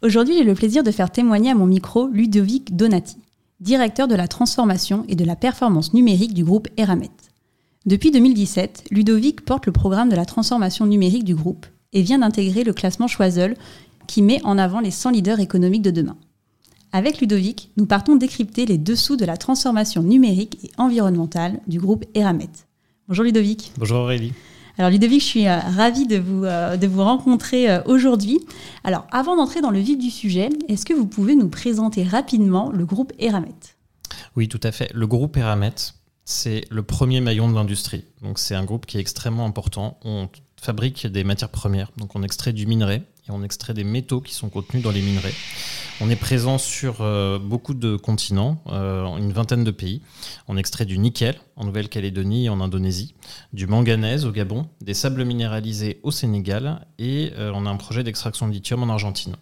Aujourd'hui, j'ai le plaisir de faire témoigner à mon micro Ludovic Donati, directeur de la transformation et de la performance numérique du groupe Eramet. Depuis 2017, Ludovic porte le programme de la transformation numérique du groupe et vient d'intégrer le classement Choiseul qui met en avant les 100 leaders économiques de demain. Avec Ludovic, nous partons décrypter les dessous de la transformation numérique et environnementale du groupe Eramet. Bonjour Ludovic. Bonjour Aurélie. Alors Ludovic, je suis euh, ravie de vous, euh, de vous rencontrer euh, aujourd'hui. Alors avant d'entrer dans le vif du sujet, est-ce que vous pouvez nous présenter rapidement le groupe Eramet? Oui, tout à fait. Le groupe Eramet, c'est le premier maillon de l'industrie. Donc c'est un groupe qui est extrêmement important. On fabrique des matières premières, donc on extrait du minerai et on extrait des métaux qui sont contenus dans les minerais. On est présent sur euh, beaucoup de continents, euh, une vingtaine de pays. On extrait du nickel en Nouvelle-Calédonie et en Indonésie, du manganèse au Gabon, des sables minéralisés au Sénégal et euh, on a un projet d'extraction de lithium en Argentine.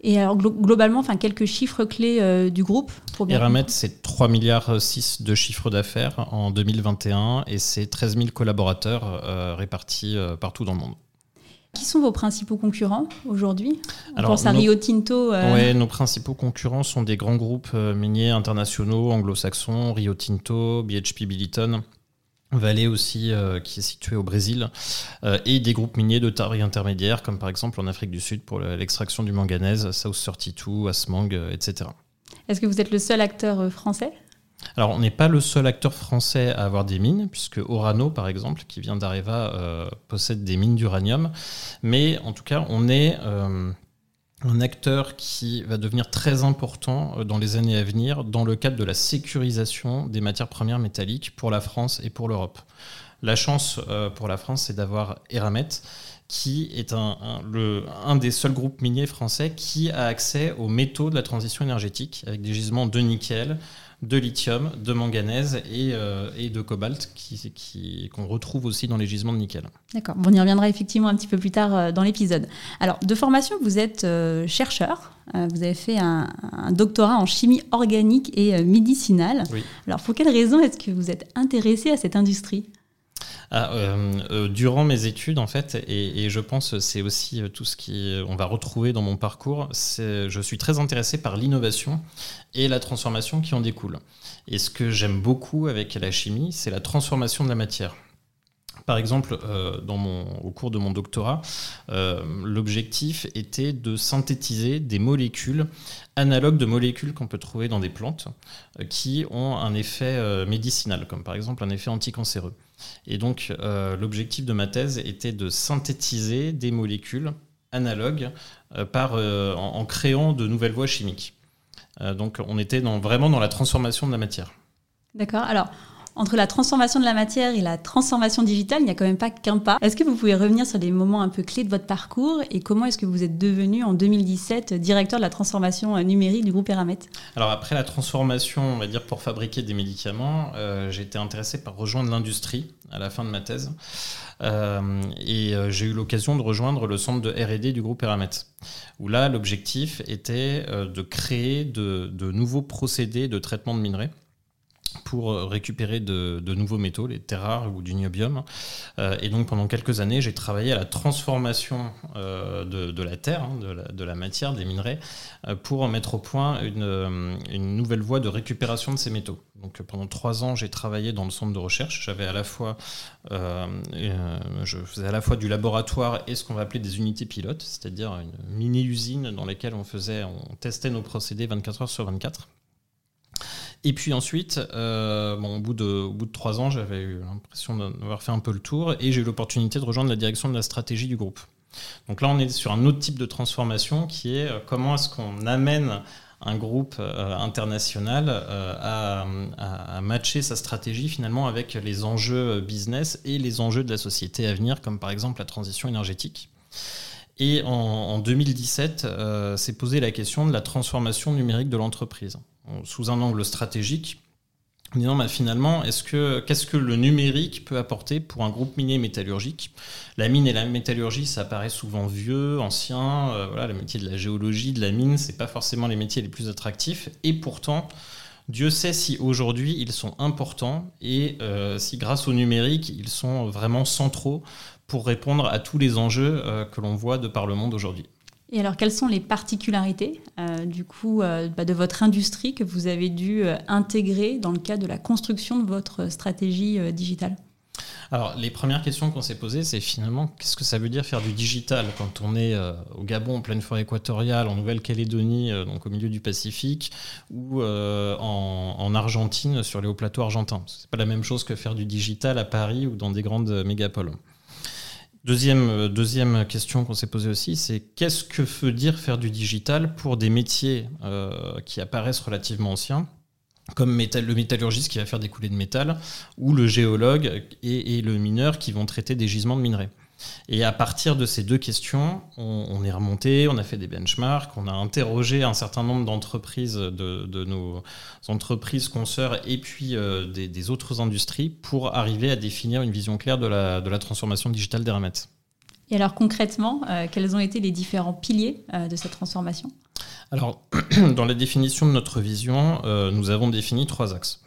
Et alors globalement, enfin quelques chiffres clés du groupe pour bien Eramet, c'est 3 milliards 6 de chiffre d'affaires en 2021 et c'est 13 000 collaborateurs répartis partout dans le monde. Qui sont vos principaux concurrents aujourd'hui On pense à Rio Tinto. Euh... Oui, nos principaux concurrents sont des grands groupes euh, miniers internationaux, anglo-saxons, Rio Tinto, BHP Billiton. Vallée aussi, euh, qui est située au Brésil, et des groupes miniers de taille intermédiaire, comme par exemple en Afrique du Sud pour l'extraction du manganèse, South 32, Asmang, etc. Est-ce que vous êtes le seul acteur français alors, on n'est pas le seul acteur français à avoir des mines, puisque Orano, par exemple, qui vient d'Areva, euh, possède des mines d'uranium. Mais en tout cas, on est euh, un acteur qui va devenir très important euh, dans les années à venir dans le cadre de la sécurisation des matières premières métalliques pour la France et pour l'Europe. La chance pour la France, c'est d'avoir Eramet, qui est un, des seuls groupes miniers français qui a accès aux métaux de la transition énergétique, avec des gisements de nickel, de lithium, de manganèse et, euh, et de cobalt qu'on qui, retrouve aussi dans les gisements de nickel. D'accord, on y reviendra effectivement un petit peu plus tard euh, dans l'épisode. Alors, de formation, vous êtes euh, chercheur, vous avez fait un, doctorat en chimie organique et médicinale. Oui. Alors, pour quelles raisons est-ce que vous êtes intéressé à cette industrie? Ah, euh, euh, durant mes études, en fait, et, je pense c'est aussi euh, tout ce qu'on va retrouver dans mon parcours, je suis très intéressé par l'innovation et la transformation qui en découle. Et ce que j'aime beaucoup avec la chimie, c'est la transformation de la matière. Par exemple, mon, au cours de mon doctorat, l'objectif était de synthétiser des molécules analogues de molécules qu'on peut trouver dans des plantes qui ont un effet médicinal, comme par exemple un effet anticancéreux. Et donc, euh, l'objectif de ma thèse était de synthétiser des molécules analogues euh, euh, en, créant de nouvelles voies chimiques. donc, on était vraiment dans la transformation de la matière. D'accord. Alors, entre la transformation de la matière et la transformation digitale, il n'y a quand même pas qu'un pas. Est-ce que vous pouvez revenir sur des moments un peu clés de votre parcours et comment est-ce que vous êtes devenu en 2017 directeur de la transformation numérique du groupe Eramet? Alors après la transformation, on va dire pour fabriquer des médicaments, euh, j'ai été intéressé par rejoindre l'industrie à la fin de ma thèse. Euh, et euh, j'ai eu l'occasion de rejoindre le centre de R&D du groupe Eramet, où là l'objectif était de créer de nouveaux procédés de traitement de minerais pour euh, récupérer de, nouveaux métaux, les terres rares ou du niobium. Euh, et donc pendant quelques années, j'ai travaillé à la transformation euh, de, la terre, hein, de, la, matière, des minerais, pour mettre au point une, nouvelle voie de récupération de ces métaux. Donc pendant trois ans, j'ai travaillé dans le centre de recherche. J'avais à la fois, je faisais à la fois du laboratoire et ce qu'on va appeler des unités pilotes, c'est-à-dire une mini-usine dans laquelle on faisait, on testait nos procédés 24 heures sur 24. Et puis ensuite, euh, au, bout de, trois ans, j'avais eu l'impression d'avoir fait un peu le tour et j'ai eu l'opportunité de rejoindre la direction de la stratégie du groupe. Donc là, on est sur un autre type de transformation qui est euh, comment est-ce qu'on amène un groupe euh, international à, matcher sa stratégie finalement avec les enjeux business et les enjeux de la société à venir, comme par exemple la transition énergétique. Et en, 2017, s'est posé la question de la transformation numérique de l'entreprise. Sous un angle stratégique, disant bah, finalement, est-ce que, qu'est-ce que le numérique peut apporter pour un groupe minier métallurgique? La mine et la métallurgie, ça paraît souvent vieux, ancien. Euh, voilà, le métier de la géologie, de la mine, c'est pas forcément les métiers les plus attractifs. Et pourtant, Dieu sait si aujourd'hui ils sont importants et euh, si grâce au numérique, ils sont vraiment centraux pour répondre à tous les enjeux euh, que l'on voit de par le monde aujourd'hui. Et alors, quelles sont les particularités euh, du coup euh, bah, de votre industrie que vous avez dû euh, intégrer dans le cadre de la construction de votre stratégie digitale? Alors, les premières questions qu'on s'est posées, c'est finalement qu'est-ce que ça veut dire faire du digital quand on est au Gabon, en pleine forêt équatoriale, en Nouvelle-Calédonie, donc au milieu du Pacifique, ou en, en, Argentine, sur les hauts plateaux argentins? C'est pas la même chose que faire du digital à Paris ou dans des grandes mégapoles. Deuxième, euh, deuxième question qu'on s'est posée aussi, c'est qu'est-ce que veut dire faire du digital pour des métiers euh, qui apparaissent relativement anciens comme le métallurgiste qui va faire des coulées de métal, ou le géologue et le mineur qui vont traiter des gisements de minerais? Et à partir de ces deux questions, on, est remonté, on a fait des benchmarks, on a interrogé un certain nombre d'entreprises, de, nos entreprises consoeurs et puis euh, des, autres industries pour arriver à définir une vision claire de la, transformation digitale d'Eramet. Et alors concrètement, euh, quels ont été les différents piliers euh, de cette transformation? Alors, dans la définition de notre vision, nous avons défini trois axes.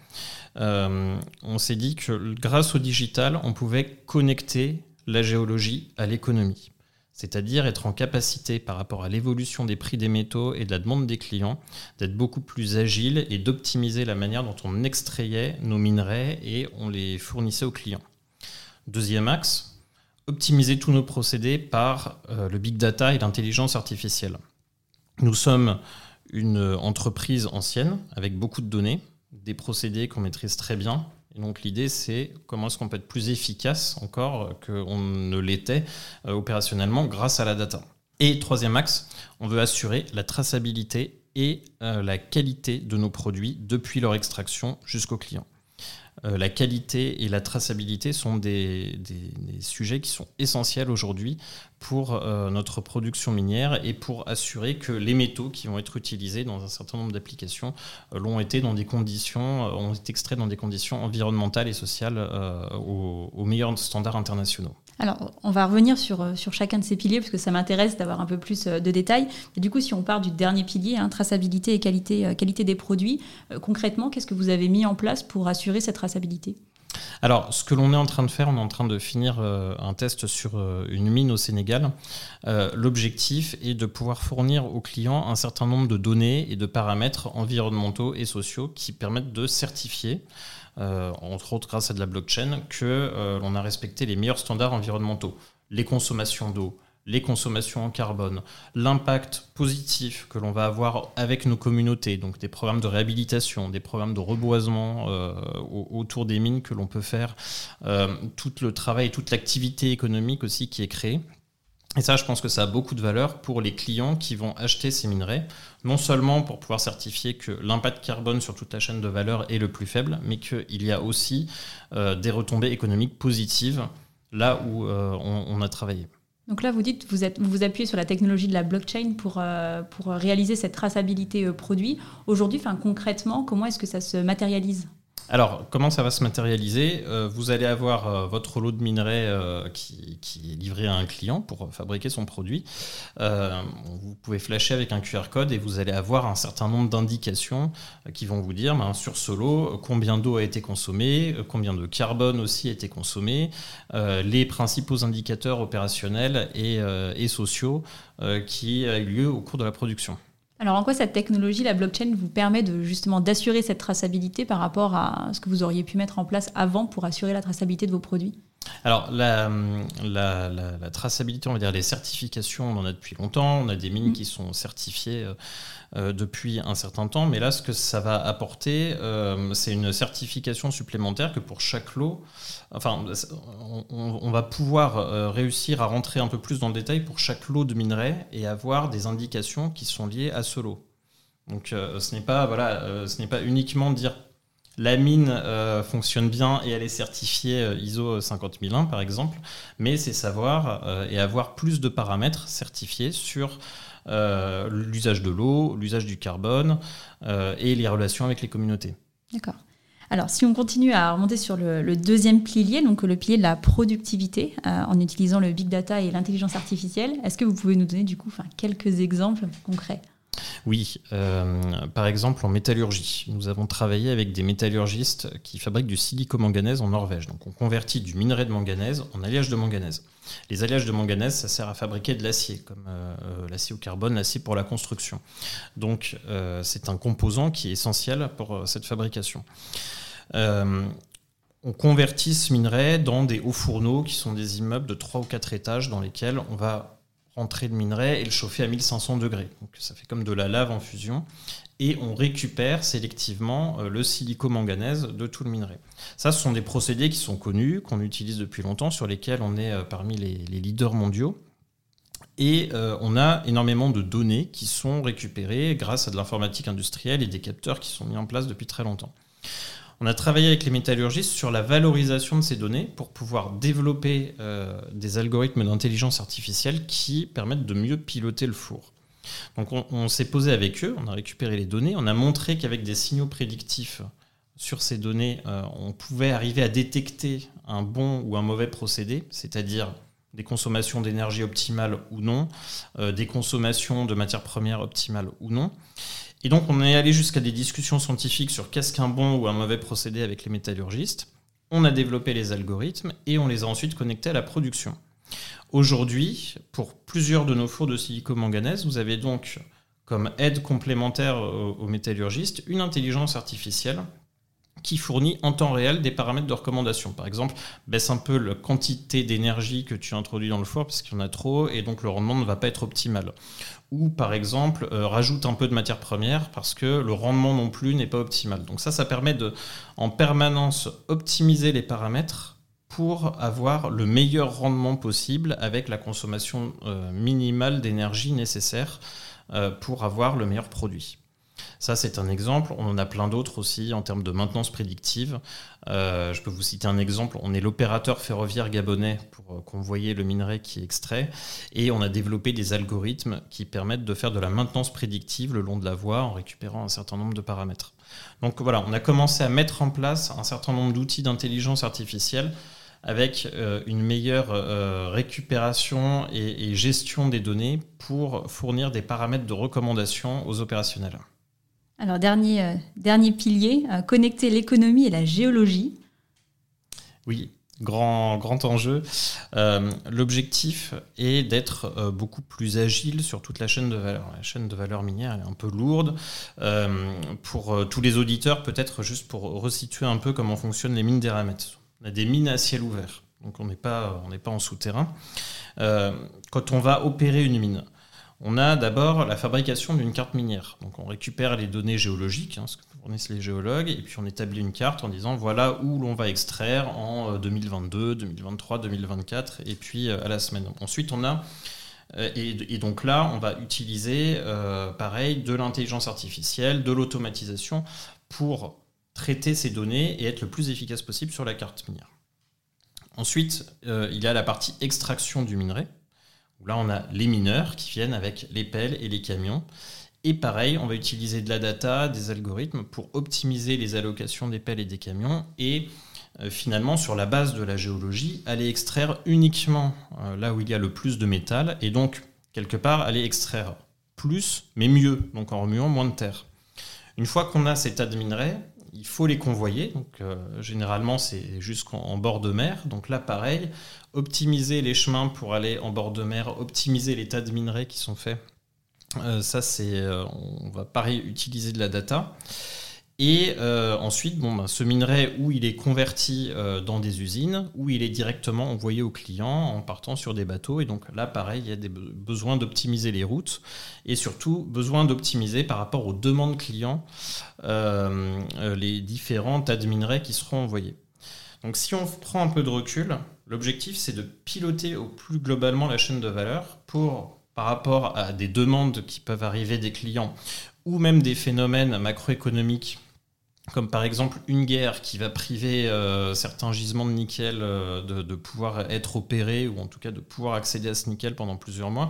on s'est dit que grâce au digital, on pouvait connecter la géologie à l'économie, c'est-à-dire être en capacité par rapport à l'évolution des prix des métaux et de la demande des clients d'être beaucoup plus agile et d'optimiser la manière dont on extrayait nos minerais et on les fournissait aux clients. Deuxième axe, optimiser tous nos procédés par euh, le big data et l'intelligence artificielle. Nous sommes une entreprise ancienne avec beaucoup de données, des procédés qu'on maîtrise très bien, donc l'idée, c'est comment est-ce qu'on peut être plus efficace encore qu'on ne l'était euh, opérationnellement grâce à la data. Et troisième axe, on veut assurer la traçabilité et euh, la qualité de nos produits depuis leur extraction jusqu'au client. Euh, la qualité et la traçabilité sont des, sujets qui sont essentiels aujourd'hui pour euh, notre production minière et pour assurer que les métaux qui vont être utilisés dans un certain nombre d'applications euh, l'ont été dans des conditions, ont été extraits dans des conditions environnementales et sociales aux meilleurs standards internationaux. Alors, on va revenir sur, euh, sur chacun de ces piliers, parce que ça m'intéresse d'avoir un peu plus euh, de détails. Et du coup, si on part du dernier pilier, hein, traçabilité et qualité, euh, qualité des produits, concrètement, qu'est-ce que vous avez mis en place pour assurer cette traçabilité? Alors, ce que l'on est en train de faire, on est en train de finir un test sur une mine au Sénégal. L'objectif est de pouvoir fournir aux clients un certain nombre de données et de paramètres environnementaux et sociaux qui permettent de certifier euh, entre autres grâce à de la blockchain, que euh, l'on a respecté les meilleurs standards environnementaux. Les consommations d'eau, les consommations en carbone, l'impact positif que l'on va avoir avec nos communautés, donc des programmes de réhabilitation, des programmes de reboisement euh, autour des mines que l'on peut faire, tout le travail toute l'activité économique aussi qui est créée. Et ça, je pense que ça a beaucoup de valeur pour les clients qui vont acheter ces minerais, non seulement pour pouvoir certifier que l'impact carbone sur toute la chaîne de valeur est le plus faible, mais qu'il y a aussi euh, des retombées économiques positives là où euh, on, a travaillé. Donc là, vous dites, vous, vous appuyez sur la technologie de la blockchain pour, euh, pour réaliser cette traçabilité produit. Aujourd'hui, concrètement, comment est-ce que ça se matérialise? Alors, comment ça va se matérialiser? Euh, Vous allez avoir euh, votre lot de minerais euh, qui, est livré à un client pour fabriquer son produit. vous pouvez flasher avec un QR code et vous allez avoir un certain nombre d'indications qui vont vous dire ben, sur ce lot combien d'eau a été consommée, combien de carbone aussi a été consommé, les principaux indicateurs opérationnels et, et sociaux qui ont eu lieu au cours de la production. Alors en quoi cette technologie, la blockchain, vous permet de justement d'assurer cette traçabilité par rapport à ce que vous auriez pu mettre en place avant pour assurer la traçabilité de vos produits? Alors, la, traçabilité, on va dire les certifications, on en a depuis longtemps. On a des mines mmh. qui sont certifiées euh, euh, depuis un certain temps. Mais là, ce que ça va apporter, euh, c'est une certification supplémentaire que pour chaque lot, enfin, on, va pouvoir réussir à rentrer un peu plus dans le détail pour chaque lot de minerais et avoir des indications qui sont liées à ce lot. Donc, ce n'est pas, voilà, ce n'est pas uniquement dire la mine euh, fonctionne bien et elle est certifiée euh, ISO 50001 par exemple, mais c'est savoir euh, et avoir plus de paramètres certifiés sur l'usage de l'eau, l'usage du carbone et les relations avec les communautés. D'accord. Alors, si on continue à remonter sur le, deuxième pilier, donc le pilier de la productivité, en utilisant le big data et l'intelligence artificielle, est-ce que vous pouvez nous donner du coup quelques exemples concrets? Oui, euh, par exemple en métallurgie. Nous avons travaillé avec des métallurgistes qui fabriquent du silicomanganèse en Norvège. Donc on convertit du minerai de manganèse en alliage de manganèse. Les alliages de manganèse, ça sert à fabriquer de l'acier, comme euh, euh, l'acier au carbone, l'acier pour la construction. Donc c'est un composant qui est essentiel pour cette fabrication. on convertit ce minerai dans des hauts fourneaux qui sont des immeubles de 3 ou 4 étages dans lesquels on va rentrer le minerai et le chauffer à 1500 degrés. Donc ça fait comme de la lave en fusion. Et on récupère sélectivement euh, le silico-manganèse de tout le minerai. Ça, ce sont des procédés qui sont connus, qu'on utilise depuis longtemps, sur lesquels on est euh, parmi les, leaders mondiaux. Et euh, on a énormément de données qui sont récupérées grâce à de l'informatique industrielle et des capteurs qui sont mis en place depuis très longtemps. On a travaillé avec les métallurgistes sur la valorisation de ces données pour pouvoir développer euh, des algorithmes d'intelligence artificielle qui permettent de mieux piloter le four. Donc on, s'est posé avec eux, on a récupéré les données, on a montré qu'avec des signaux prédictifs sur ces données, euh, on pouvait arriver à détecter un bon ou un mauvais procédé, c'est-à-dire des consommations d'énergie optimales ou non, euh, des consommations de matières premières optimales ou non. Et donc, on est allé jusqu'à des discussions scientifiques sur qu'est-ce qu'un bon ou un mauvais procédé avec les métallurgistes. On a développé les algorithmes et on les a ensuite connectés à la production. Aujourd'hui, pour plusieurs de nos fours de silico-manganèse, vous avez donc comme aide complémentaire aux métallurgistes une intelligence artificielle qui fournit en temps réel des paramètres de recommandation. Par exemple, baisse un peu la quantité d'énergie que tu introduis dans le four parce qu'il y en a trop et donc le rendement ne va pas être optimal. Ou par exemple, euh, rajoute un peu de matière première parce que le rendement non plus n'est pas optimal. Donc ça, ça permet de en permanence optimiser les paramètres pour avoir le meilleur rendement possible avec la consommation euh, minimale d'énergie nécessaire euh, pour avoir le meilleur produit. Ça, c'est un exemple. On en a plein d'autres aussi en termes de maintenance prédictive. Euh, je peux vous citer un exemple. On est l'opérateur ferroviaire gabonais pour euh, convoyer le minerai qui est extrait. Et on a développé des algorithmes qui permettent de faire de la maintenance prédictive le long de la voie en récupérant un certain nombre de paramètres. Donc voilà, on a commencé à mettre en place un certain nombre d'outils d'intelligence artificielle avec euh, une meilleure récupération et, gestion des données pour fournir des paramètres de recommandation aux opérationnels. Alors, dernier, euh, dernier pilier, euh, connecter l'économie et la géologie. Oui, grand, grand enjeu. Euh, l'objectif est d'être beaucoup plus agile sur toute la chaîne de valeur. La chaîne de valeur minière est un peu lourde. pour tous les auditeurs, peut-être juste pour resituer un peu comment fonctionnent les mines d'Eramet. On a des mines à ciel ouvert, donc on n'est pas, pas en souterrain. quand on va opérer une mine, on a d'abord la fabrication d'une carte minière. Donc on récupère les données géologiques, hein, ce que fournissent les géologues, et puis on établit une carte en disant voilà où l'on va extraire en 2022, 2023, 2024, et puis euh, à la semaine. Ensuite on a euh, et, donc là, on va utiliser, euh, pareil, de l'intelligence artificielle, de l'automatisation pour traiter ces données et être le plus efficace possible sur la carte minière. Ensuite, il y a la partie extraction du minerai là, on a les mineurs qui viennent avec les pelles et les camions. Et pareil, on va utiliser de la data, des algorithmes pour optimiser les allocations des pelles et des camions et euh, finalement, sur la base de la géologie, aller extraire uniquement euh, là où il y a le plus de métal et donc, quelque part, aller extraire plus, mais mieux, donc en remuant moins de terre. Une fois qu'on a ces tas de minerais, il faut les convoyer. Donc, euh, généralement, c'est jusqu'en bord de mer. Donc là, pareil, optimiser les chemins pour aller en bord de mer, optimiser les tas de minerais qui sont faits. Euh, ça, c'est, euh, on va pareil utiliser de la data. Et euh, ensuite, ben, ce minerai, où il est converti dans des usines, où il est directement envoyé aux clients en partant sur des bateaux. Et donc là, pareil, il y a des besoins d'optimiser les routes et surtout besoin d'optimiser par rapport aux demandes clients les différents tas de minerais qui seront envoyés. Donc si on prend un peu de recul, l'objectif c'est de piloter au plus globalement la chaîne de valeur pour par rapport à des demandes qui peuvent arriver des clients ou même des phénomènes macroéconomiques comme par exemple une guerre qui va priver certains gisements de nickel de, de, pouvoir être opérés ou en tout cas de pouvoir accéder à ce nickel pendant plusieurs mois,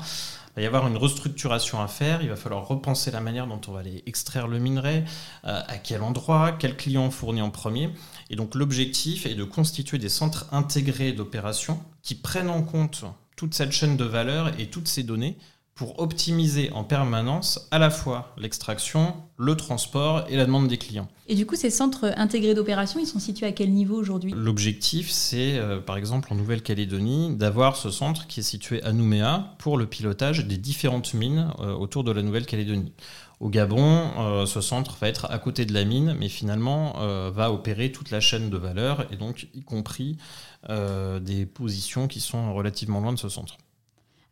il va y avoir une restructuration à faire, il va falloir repenser la manière dont on va aller extraire le minerai, euh, à quel endroit, quel client fournit en premier. Et donc l'objectif est de constituer des centres intégrés d'opération qui prennent en compte toute cette chaîne de valeur et toutes ces données pour optimiser en permanence à la fois l'extraction, le transport et la demande des clients. Et du coup, ces centres intégrés d'opération, ils sont situés à quel niveau aujourd'hui? L'objectif, c'est euh, par exemple en Nouvelle-Calédonie d'avoir ce centre qui est situé à Nouméa pour le pilotage des différentes mines euh, autour de la Nouvelle-Calédonie. Au Gabon, euh, ce centre va être à côté de la mine, mais finalement va opérer toute la chaîne de valeur et donc y compris des positions qui sont relativement loin de ce centre.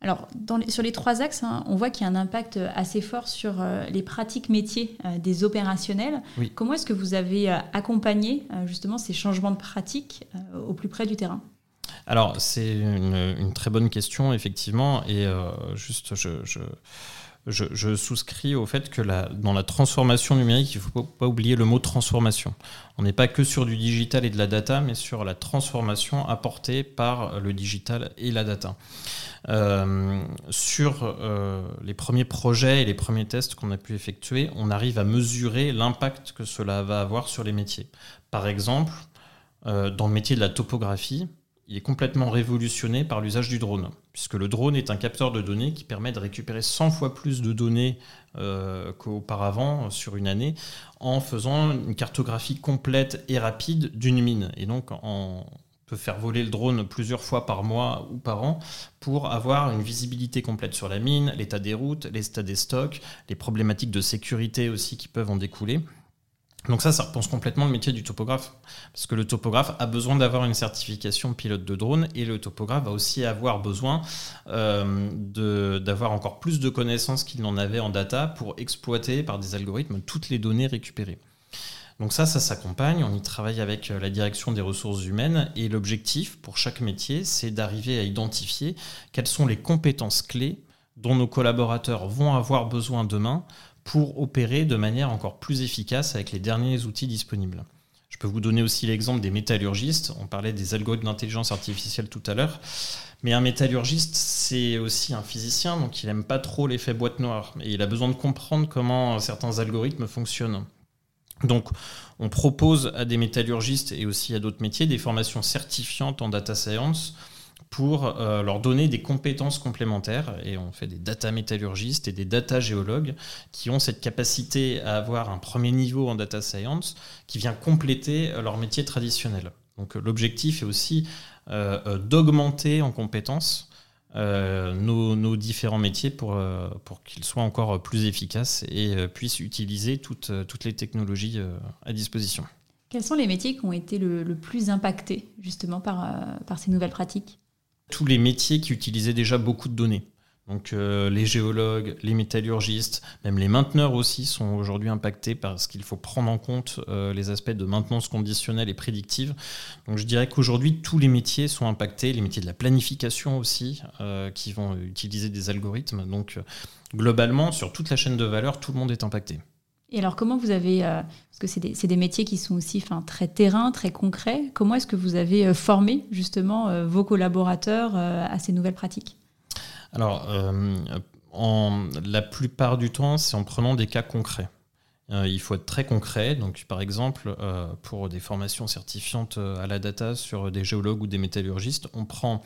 Alors, sur les trois axes, hein, on voit qu'il y a un impact assez fort sur euh, les pratiques métiers euh, des opérationnels. Comment est-ce que vous avez euh, accompagné justement ces changements de pratiques au plus près du terrain? Alors, c'est une, très bonne question, effectivement. Et juste, je, souscris au fait que dans la transformation numérique, il ne faut pas oublier le mot transformation. On n'est pas que sur du digital et de la data, mais sur la transformation apportée par le digital et la data. Euh, sur euh, les premiers projets et les premiers tests qu'on a pu effectuer, on arrive à mesurer l'impact que cela va avoir sur les métiers. Par exemple, euh, dans le métier de la topographie, il est complètement révolutionné par l'usage du drone, puisque le drone est un capteur de données qui permet de récupérer 100 fois plus de données qu'auparavant sur une année, en faisant une cartographie complète et rapide d'une mine. Et donc en peut faire voler le drone plusieurs fois par mois ou par an pour avoir une visibilité complète sur la mine, l'état des routes, l'état des stocks, les problématiques de sécurité aussi qui peuvent en découler. Donc ça, ça repense complètement le métier du topographe. Parce que le topographe a besoin d'avoir une certification pilote de drone et le topographe va aussi avoir besoin euh, d'avoir encore plus de connaissances qu'il n'en avait en data pour exploiter par des algorithmes toutes les données récupérées. Donc ça, ça s'accompagne, on y travaille avec euh, la direction des ressources humaines et l'objectif pour chaque métier, c'est d'arriver à identifier quelles sont les compétences clés dont nos collaborateurs vont avoir besoin demain pour opérer de manière encore plus efficace avec les derniers outils disponibles. Je peux vous donner aussi l'exemple des métallurgistes. On parlait des algorithmes d'intelligence artificielle tout à l'heure. Mais un métallurgiste, c'est aussi un physicien, donc il n'aime pas trop l'effet boîte noire. Et il a besoin de comprendre comment certains algorithmes fonctionnent. Donc, on propose à des métallurgistes et aussi à d'autres métiers des formations certifiantes en data science pour euh, leur donner des compétences complémentaires. Et on fait des data métallurgistes et des data géologues qui ont cette capacité à avoir un premier niveau en data science qui vient compléter euh, leur métier traditionnel. Donc l'objectif est aussi euh, d'augmenter en compétences euh, nos, différents métiers pour, euh, pour qu'ils soient encore plus efficaces et euh, puissent utiliser toutes, toutes les technologies à disposition. Quels sont les métiers qui ont été le, le plus impactés justement par, par ces nouvelles pratiques? Tous les métiers qui utilisaient déjà beaucoup de données. Donc euh, les géologues, les métallurgistes, même les mainteneurs aussi sont aujourd'hui impactés parce qu'il faut prendre en compte euh, les aspects de maintenance conditionnelle et prédictive. Donc je dirais qu'aujourd'hui tous les métiers sont impactés, les métiers de la planification aussi, euh, qui vont utiliser des algorithmes. Donc globalement, sur toute la chaîne de valeur, tout le monde est impacté. Et alors comment vous avez, parce que c'est des, métiers qui sont aussi très terrain, très concrets, comment est-ce que vous avez formé justement vos collaborateurs à ces nouvelles pratiques? Alors, euh, la plupart du temps, c'est en prenant des cas concrets. Euh, il faut être très concret. Donc, par exemple, euh, pour des formations certifiantes à la data sur des géologues ou des métallurgistes, on prend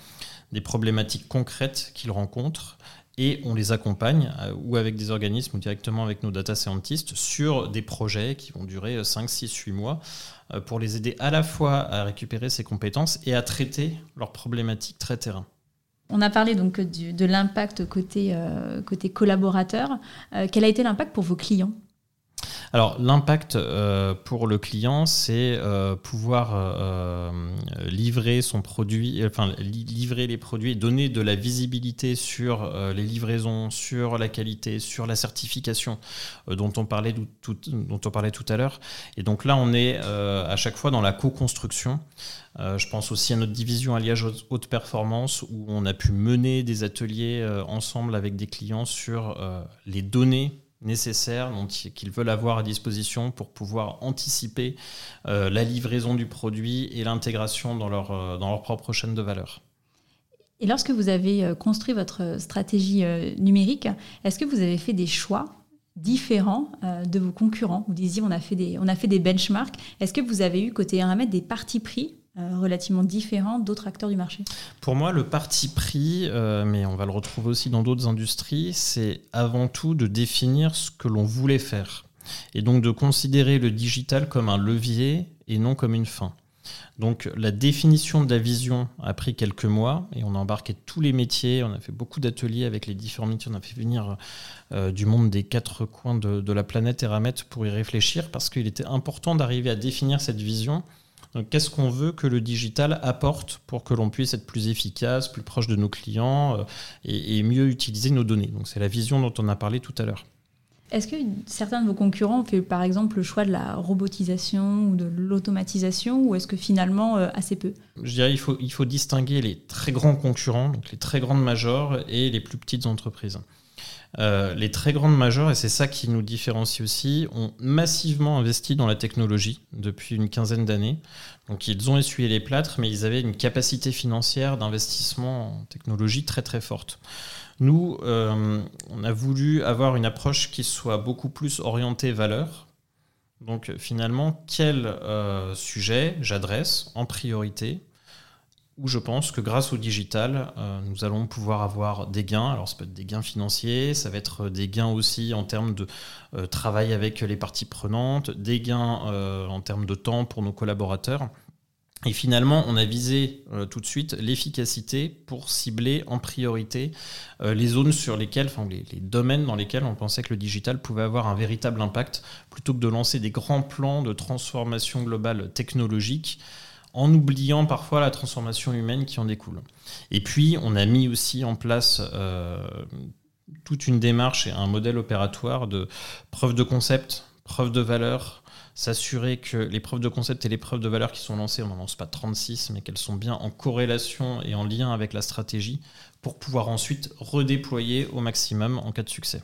des problématiques concrètes qu'ils rencontrent et on les accompagne, ou avec des organismes, ou directement avec nos data scientists, sur des projets qui vont durer 5, 6, 8 mois, pour les aider à la fois à récupérer ces compétences et à traiter leurs problématiques très terrain. On a parlé donc de l'impact côté, euh, côté collaborateur. Euh, quel a été l'impact pour vos clients? Alors l'impact euh, pour le client, c'est pouvoir livrer son produit, enfin livrer les produits, donner de la visibilité sur les livraisons, sur la qualité, sur la certification dont on parlait tout, à l'heure. Et donc là, on est à chaque fois dans la co-construction. Euh, je pense aussi à notre division alliage haute performance où on a pu mener des ateliers euh, ensemble avec des clients sur euh, les données nécessaires qu'ils veulent avoir à disposition pour pouvoir anticiper la livraison du produit et l'intégration dans leur, dans leur propre chaîne de valeur. Et lorsque vous avez construit votre stratégie numérique, est-ce que vous avez fait des choix différents de vos concurrents? Vous disiez on a fait des, on a fait des benchmarks. Est-ce que vous avez eu côté Eramet des partis pris euh, relativement différent d'autres acteurs du marché Pour moi, le parti pris, euh, mais on va le retrouver aussi dans d'autres industries, c'est avant tout de définir ce que l'on voulait faire. Et donc de considérer le digital comme un levier et non comme une fin. Donc la définition de la vision a pris quelques mois et on a embarqué tous les métiers, on a fait beaucoup d'ateliers avec les différents métiers, on a fait venir euh, du monde des quatre coins de, de la planète Eramet pour y réfléchir parce qu'il était important d'arriver à définir cette vision qu'est-ce qu'on veut que le digital apporte pour que l'on puisse être plus efficace, plus proche de nos clients euh, et, mieux utiliser nos données? Donc, c'est la vision dont on a parlé tout à l'heure. Est-ce que certains de vos concurrents ont fait par exemple le choix de la robotisation ou de l'automatisation ou est-ce que finalement euh, assez peu? Je dirais qu'il faut, il faut distinguer les très grands concurrents, donc les très grandes majors et les plus petites entreprises. Euh, les très grandes majeures, et c'est ça qui nous différencie aussi, ont massivement investi dans la technologie depuis une quinzaine d'années. Donc ils ont essuyé les plâtres, mais ils avaient une capacité financière d'investissement en technologie très très forte. Nous, euh, on a voulu avoir une approche qui soit beaucoup plus orientée valeur. Donc finalement, quel euh, sujet j'adresse en priorité où je pense que grâce au digital, euh, nous allons pouvoir avoir des gains. Alors ça peut être des gains financiers, ça va être des gains aussi en termes de euh, travail avec les parties prenantes, des gains euh, en termes de temps pour nos collaborateurs. Et finalement, on a visé tout de suite l'efficacité pour cibler en priorité les zones sur lesquelles, enfin les, les, domaines dans lesquels on pensait que le digital pouvait avoir un véritable impact, plutôt que de lancer des grands plans de transformation globale technologique en oubliant parfois la transformation humaine qui en découle. Et puis, on a mis aussi en place euh, toute une démarche et un modèle opératoire de preuve de concept, preuve de valeur, s'assurer que les preuves de concept et les preuves de valeur qui sont lancées, on n'en lance pas 36, mais qu'elles sont bien en corrélation et en lien avec la stratégie pour pouvoir ensuite redéployer au maximum en cas de succès.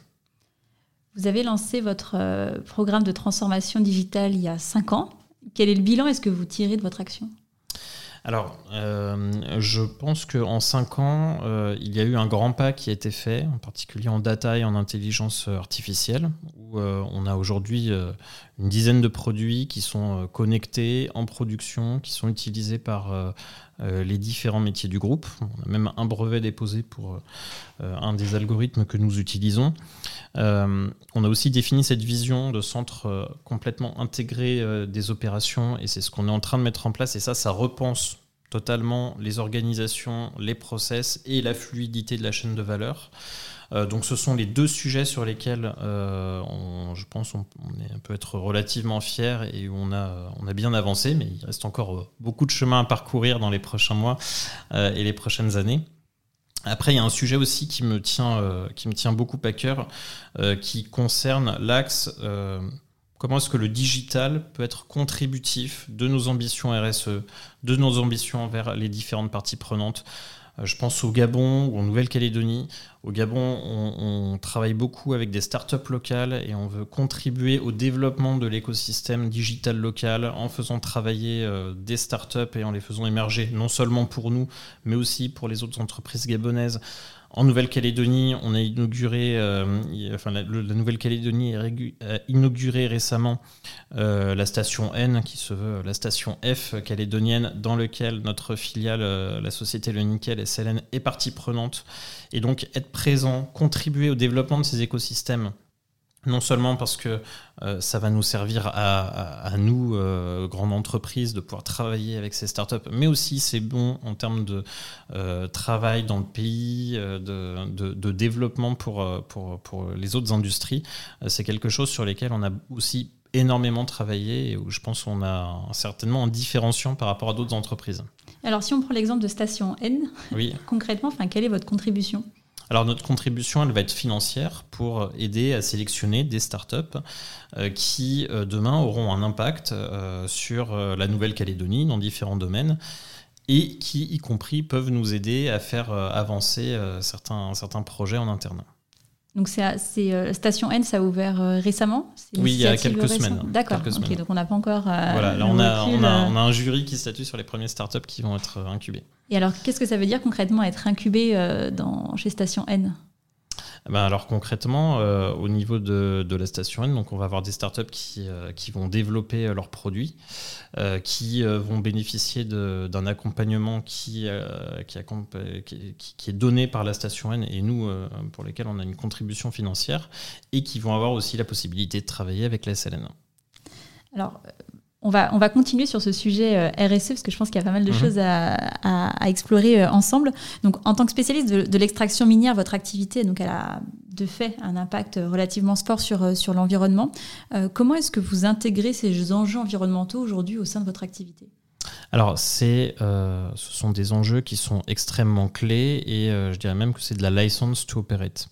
Vous avez lancé votre euh, programme de transformation digitale il y a 5 ans. Quel est le bilan? Est-ce que vous tirez de votre action? Alors, euh, je pense qu'en cinq ans, euh, il y a eu un grand pas qui a été fait, en particulier en data et en intelligence artificielle, où euh, on a aujourd'hui une dizaine de produits qui sont connectés en production, qui sont utilisés par les différents métiers du groupe. On a même un brevet déposé pour un des algorithmes que nous utilisons. on a aussi défini cette vision de centre complètement intégré des opérations, et c'est ce qu'on est en train de mettre en place, et ça, ça repense totalement les organisations, les process et la fluidité de la chaîne de valeur. Euh, donc ce sont les deux sujets sur lesquels euh, je pense on, peut être relativement fier et où on a, on a bien avancé, mais il reste encore euh, beaucoup de chemin à parcourir dans les prochains mois et les prochaines années. Après, il y a un sujet aussi qui me tient, beaucoup à cœur, qui concerne l'axe Comment est-ce que le digital peut être contributif de nos ambitions RSE, de nos ambitions envers les différentes parties prenantes je pense au Gabon ou en Nouvelle-Calédonie. Au Gabon, on, travaille beaucoup avec des startups locales et on veut contribuer au développement de l'écosystème digital local en faisant travailler euh, des startups et en les faisant émerger, non seulement pour nous, mais aussi pour les autres entreprises gabonaises. En Nouvelle-Calédonie, on a inauguré, euh, enfin la, Nouvelle-Calédonie a inauguré récemment euh, la station N, qui se veut la station F calédonienne, dans lequel notre filiale, euh, la société Le Nickel SLN, est partie prenante. Et donc être présent, contribuer au développement de ces écosystèmes non seulement parce que euh, ça va nous servir à, nous, euh, grandes entreprises, de pouvoir travailler avec ces startups, mais aussi c'est bon en termes de euh, travail dans le pays, de, développement pour, pour, pour, les autres industries. c'est quelque chose sur lesquels on a aussi énormément travaillé et où je pense qu'on a certainement un différenciant par rapport à d'autres entreprises. Alors si on prend l'exemple de Station N, oui. concrètement, quelle est votre contribution? Alors notre contribution, elle va être financière pour aider à sélectionner des startups euh, qui euh, demain auront un impact euh, sur la Nouvelle-Calédonie dans différents domaines et qui, y compris, peuvent nous aider à faire avancer certains, certains projets en interne. Donc c'est Station N, ça a ouvert récemment? Oui, il y a quelques semaines. D'accord, donc on n'a pas encore... voilà, là on a, on, a, on a, un jury qui statue sur les premières startups qui vont être incubées. Et alors, qu'est-ce que ça veut dire concrètement être incubé dans, chez Station N? Ben, alors concrètement, euh, au niveau de, la station N, on va avoir des startups qui, euh, qui vont développer euh, leurs produits, qui vont bénéficier d'un accompagnement qui, est donné par la station N et nous, pour lesquels on a une contribution financière, et qui vont avoir aussi la possibilité de travailler avec la SLN. On va, on va continuer sur ce sujet euh, RSE parce que je pense qu'il y a pas mal de mhm. choses à, explorer euh, ensemble. Donc, en tant que spécialiste de, l'extraction minière, votre activité, donc, elle a de fait un impact relativement fort sur, euh, sur l'environnement. comment est-ce que vous intégrez ces enjeux environnementaux aujourd'hui au sein de votre activité? Alors, ce sont des enjeux qui sont extrêmement clés et je dirais même que c'est de la license to operate.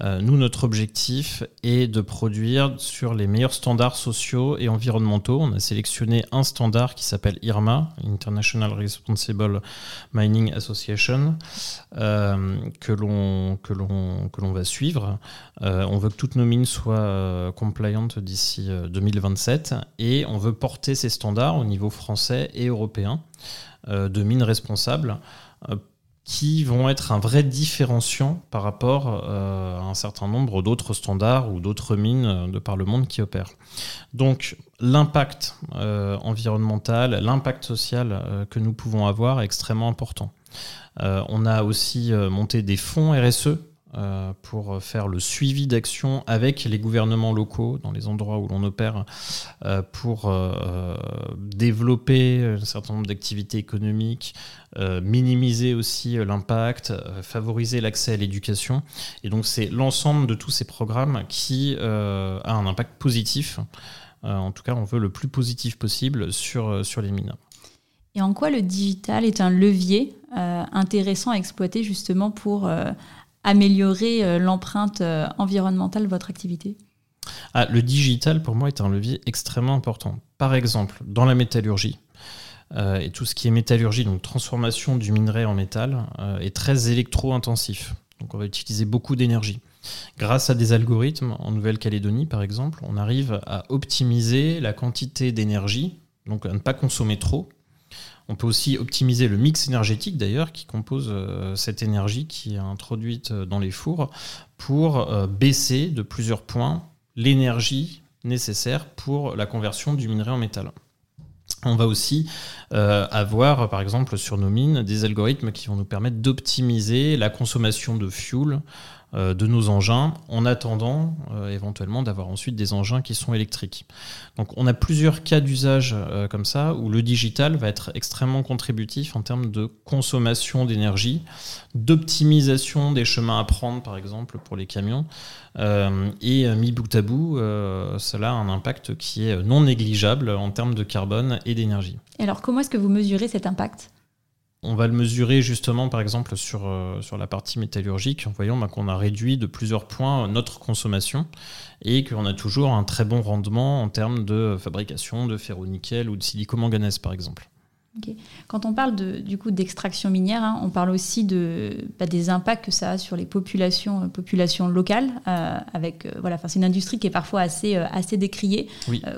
Euh, nous, notre objectif est de produire sur les meilleurs standards sociaux et environnementaux. On a sélectionné un standard qui s'appelle IRMA, International Responsible Mining Association, euh, que l'on va suivre. Euh, on veut que toutes nos mines soient compliant d'ici 2027 et on veut porter ces standards au niveau français et européen de mines responsables qui vont être un vrai différenciant par rapport euh, à un certain nombre d'autres standards ou d'autres mines euh, de par le monde qui opèrent. Donc l'impact euh, environnemental, l'impact social que nous pouvons avoir est extrêmement important. on a aussi monté des fonds RSE euh, pour faire le suivi d'action avec les gouvernements locaux dans les endroits où l'on opère euh, pour euh, développer un certain nombre d'activités économiques, minimiser aussi l'impact, favoriser l'accès à l'éducation. Et donc c'est l'ensemble de tous ces programmes qui a un impact positif. en tout cas, on veut le plus positif possible sur, sur les mines. Et en quoi le digital est un levier intéressant à exploiter justement pour améliorer euh, l'empreinte euh, environnementale de votre activité? Ah, Le digital, pour moi, est un levier extrêmement important. Par exemple, dans la métallurgie, euh, et tout ce qui est métallurgie, donc transformation du minerai en métal, est très électro-intensif. Donc on va utiliser beaucoup d'énergie. Grâce à des algorithmes, en Nouvelle-Calédonie par exemple, on arrive à optimiser la quantité d'énergie, donc à ne pas consommer trop, on peut aussi optimiser le mix énergétique d'ailleurs qui compose euh, cette énergie qui est introduite euh, dans les fours pour euh, baisser de plusieurs points l'énergie nécessaire pour la conversion du minerai en métal. On va aussi avoir, par exemple, sur nos mines, des algorithmes qui vont nous permettre d'optimiser la consommation de fuel de nos engins en attendant euh, éventuellement d'avoir ensuite des engins qui sont électriques. Donc on a plusieurs cas d'usage euh, comme ça où le digital va être extrêmement contributif en termes de consommation d'énergie, d'optimisation des chemins à prendre par exemple pour les camions et mis bout à bout, cela a un impact qui est non négligeable en termes de carbone et d'énergie. Alors comment est-ce que vous mesurez cet impact? On va le mesurer justement, par exemple, sur, euh, sur la partie métallurgique, en voyant bah, qu'on a réduit de plusieurs points notre consommation et qu'on a toujours un très bon rendement en termes de fabrication de ferro-nickel ou de silicomanganèse, par exemple. Quand on parle de, du coup d'extraction minière, hein, on parle aussi de, bah, des impacts que ça a sur les populations, euh, populations locales. Euh, avec voilà, c'est une industrie qui est parfois assez, assez décriée.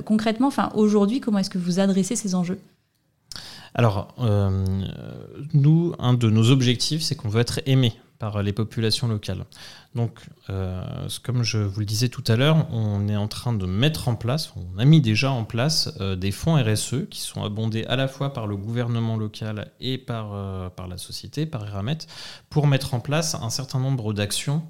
concrètement, aujourd'hui, comment est-ce que vous adressez ces enjeux? Alors, euh, nous, un de nos objectifs, c'est qu'on veut être aimé par les populations locales. Donc, euh, comme je vous le disais tout à l'heure, on est en train de mettre en place, on a mis déjà en place euh, des fonds RSE qui sont abondés à la fois par le gouvernement local et par, la société, par Eramet, pour mettre en place un certain nombre d'actions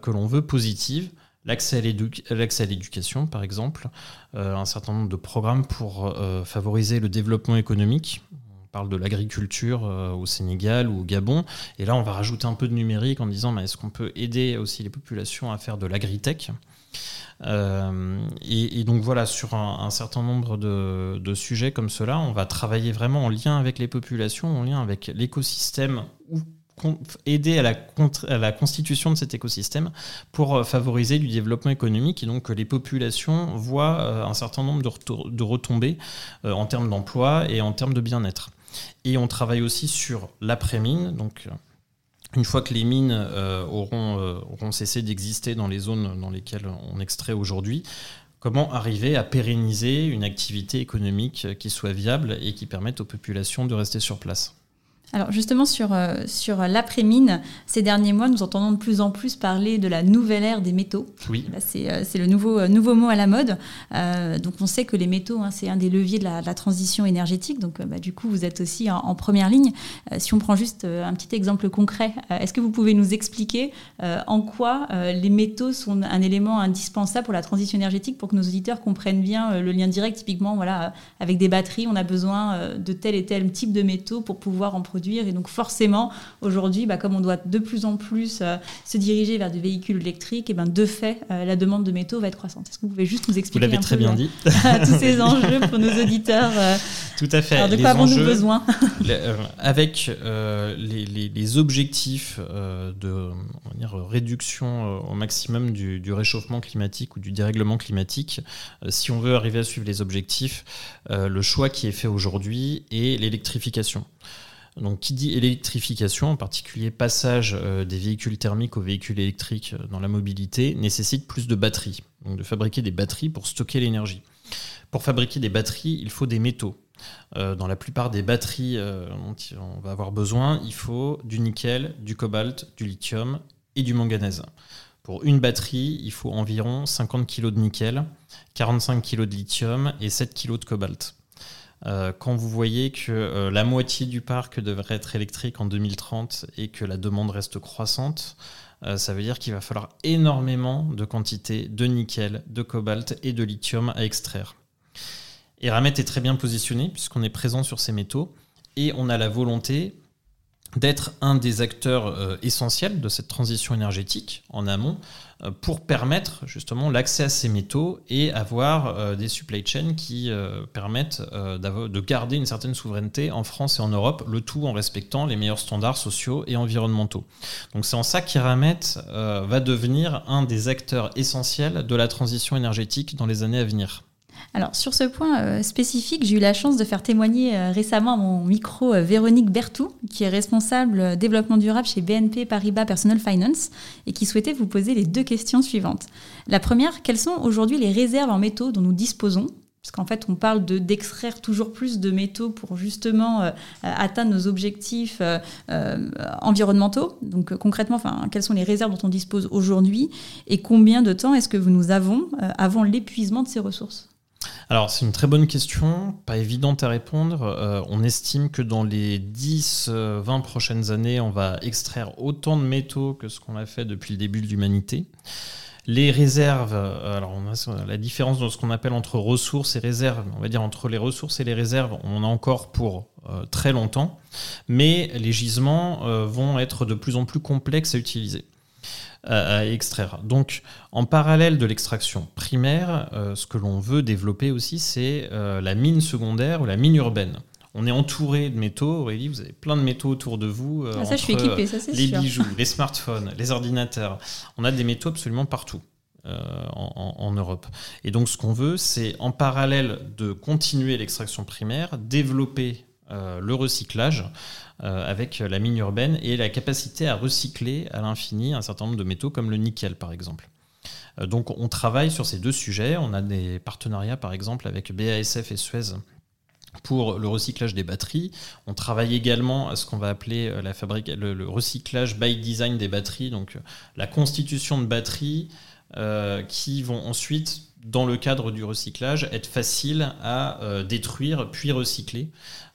que l'on veut positives L'accès à l'éducation, par exemple, euh, un certain nombre de programmes pour euh, favoriser le développement économique. On parle de l'agriculture euh, au Sénégal ou au Gabon. Et là, on va rajouter un peu de numérique en disant est-ce qu'on peut aider aussi les populations à faire de l'agritech? Et, donc voilà, sur un, certain nombre de, de, sujets comme cela, on va travailler vraiment en lien avec les populations, en lien avec l'écosystème où aider à la, constitution de cet écosystème pour euh, favoriser du développement économique et donc que les populations voient euh, un certain nombre de, retombées euh, en termes d'emploi et en termes de bien-être. Et on travaille aussi sur l'après-mine, donc une fois que les mines auront cessé d'exister dans les zones dans lesquelles on extrait aujourd'hui, comment arriver à pérenniser une activité économique qui soit viable et qui permette aux populations de rester sur place? Alors justement sur, euh, sur l'après-mine, ces derniers mois, nous entendons de plus en plus parler de la nouvelle ère des métaux. Oui. C'est le nouveau, euh, nouveau mot à la mode. Euh, donc on sait que les métaux, hein, c'est un des leviers de la, transition énergétique. Donc bah, du coup, vous êtes aussi en, première ligne. si on prend juste un petit exemple concret, est-ce que vous pouvez nous expliquer en quoi les métaux sont un élément indispensable pour la transition énergétique pour que nos auditeurs comprennent bien le lien direct? Typiquement, voilà, avec des batteries, on a besoin de tel et tel type de métaux pour pouvoir en produire et donc forcément, aujourd'hui, bah, comme on doit de plus en plus euh, se diriger vers des véhicules électriques, et ben, de fait, euh, la demande de métaux va être croissante. Est-ce que vous pouvez juste nous expliquer vous très peu, bien dit. tous ces enjeux pour nos auditeurs euh, Tout à fait. Alors de quoi avons-nous besoin? Avec les, objectifs de réduction au maximum du, du, réchauffement climatique ou du dérèglement climatique, si on veut arriver à suivre les objectifs, le choix qui est fait aujourd'hui est l'électrification. Donc, qui dit électrification, en particulier passage euh, des véhicules thermiques aux véhicules électriques euh, dans la mobilité, nécessite plus de batteries. Donc, de fabriquer des batteries pour stocker l'énergie. Pour fabriquer des batteries, il faut des métaux. Euh, dans la plupart des batteries dont on va avoir besoin, il faut du nickel, du cobalt, du lithium et du manganèse. Pour une batterie, il faut environ 50 kg de nickel, 45 kg de lithium et 7 kg de cobalt. Euh, quand vous voyez que euh, la moitié du parc devrait être électrique en 2030 et que la demande reste croissante, euh, ça veut dire qu'il va falloir énormément de quantités de nickel, de cobalt et de lithium à extraire. Eramet est très bien positionné puisqu'on est présent sur ces métaux et on a la volonté d'être un des acteurs essentiels de cette transition énergétique en amont pour permettre justement l'accès à ces métaux et avoir euh, des supply chains qui permettent de garder une certaine souveraineté en France et en Europe, le tout en respectant les meilleurs standards sociaux et environnementaux. Donc c'est en ça qu'Iramet va devenir un des acteurs essentiels de la transition énergétique dans les années à venir. Alors sur ce point euh, spécifique, j'ai eu la chance de faire témoigner euh, récemment à mon micro euh, Véronique Bertou, qui est responsable développement durable chez BNP Paribas Personal Finance et qui souhaitait vous poser les deux questions suivantes. La première, quelles sont aujourd'hui les réserves en métaux dont nous disposons? Parce qu'en fait, on parle de d'extraire toujours plus de métaux pour justement atteindre nos objectifs environnementaux. Donc concrètement, quelles sont les réserves dont on dispose aujourd'hui et combien de temps est-ce que nous avons avant l'épuisement de ces ressources? Alors, c'est une très bonne question, pas évidente à répondre. Euh, on estime que dans les 10-20 euh, prochaines années, on va extraire autant de métaux que ce qu'on a fait depuis le début de l'humanité. Les réserves, euh, alors on a la différence dans ce qu'on appelle entre ressources et réserves, on va dire entre les ressources et les réserves, on a encore pour très longtemps, mais les gisements vont être de plus en plus complexes à utiliser à, extraire. Donc, en parallèle de l'extraction primaire, euh, ce que l'on veut développer aussi, c'est euh, la mine secondaire ou la mine urbaine. On est entouré de métaux, Aurélie, vous avez plein de métaux autour de vous. Euh, ah, ça, je suis équipé, ça c'est Les bijoux, les smartphones, les ordinateurs. On a des métaux absolument partout. en, en, Europe. Et donc ce qu'on veut, c'est en parallèle de continuer l'extraction primaire, développer le recyclage euh, avec la mine urbaine et la capacité à recycler à l'infini un certain nombre de métaux comme le nickel par exemple. Euh, donc on travaille sur ces deux sujets. On a des partenariats par exemple avec BASF et Suez pour le recyclage des batteries. On travaille également à ce qu'on va appeler euh, la fabrique, le, recyclage by design des batteries, donc la constitution de batteries qui vont ensuite dans le cadre du recyclage, être facile à euh, détruire puis recycler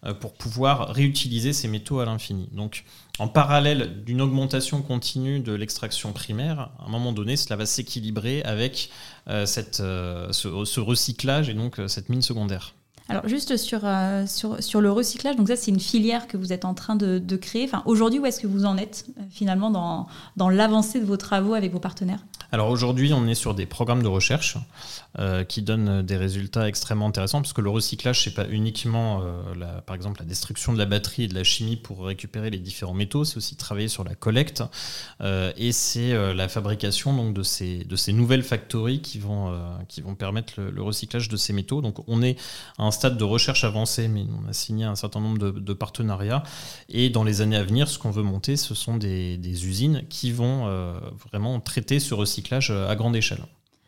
euh, pour pouvoir réutiliser ces métaux à l'infini. Donc, en parallèle d'une augmentation continue de l'extraction primaire, à un moment donné, cela va s'équilibrer avec euh, ce, recyclage et donc cette mine secondaire. Alors juste sur, sur, sur, le recyclage, donc ça c'est une filière que vous êtes en train de, de créer. Enfin, Aujourd'hui, où est-ce que vous en êtes finalement dans, dans l'avancée de vos travaux avec vos partenaires? Alors aujourd'hui, on est sur des programmes de recherche euh, qui donnent des résultats extrêmement intéressants, puisque le recyclage, c'est pas uniquement, euh, la, par exemple, la destruction de la batterie et de la chimie pour récupérer les différents métaux, c'est aussi travailler sur la collecte euh, et c'est la fabrication donc de ces de ces nouvelles factories qui vont qui vont permettre le, recyclage de ces métaux. Donc on est stade de recherche avancée, mais on a signé un certain nombre de, partenariats. Et dans les années à venir, ce qu'on veut monter, ce sont des, usines qui vont vraiment traiter ce recyclage à grande échelle.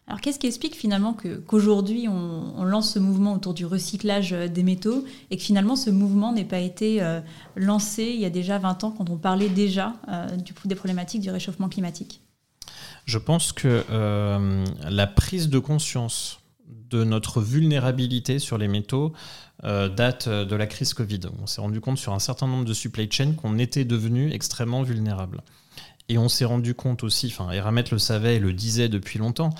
Alors qu'est-ce qui explique finalement qu'aujourd'hui on, lance ce mouvement autour du recyclage euh, des métaux et que finalement ce mouvement n'ait pas été euh, lancé il y a déjà 20 ans quand on parlait déjà euh, du, des problématiques du réchauffement climatique? Je pense que la prise de conscience de notre vulnérabilité sur les métaux date de la crise Covid. On s'est rendu compte sur un certain nombre de supply chains qu'on était devenu extrêmement vulnérable. Et on s'est rendu compte aussi, enfin Eramet le savait et le disait depuis longtemps,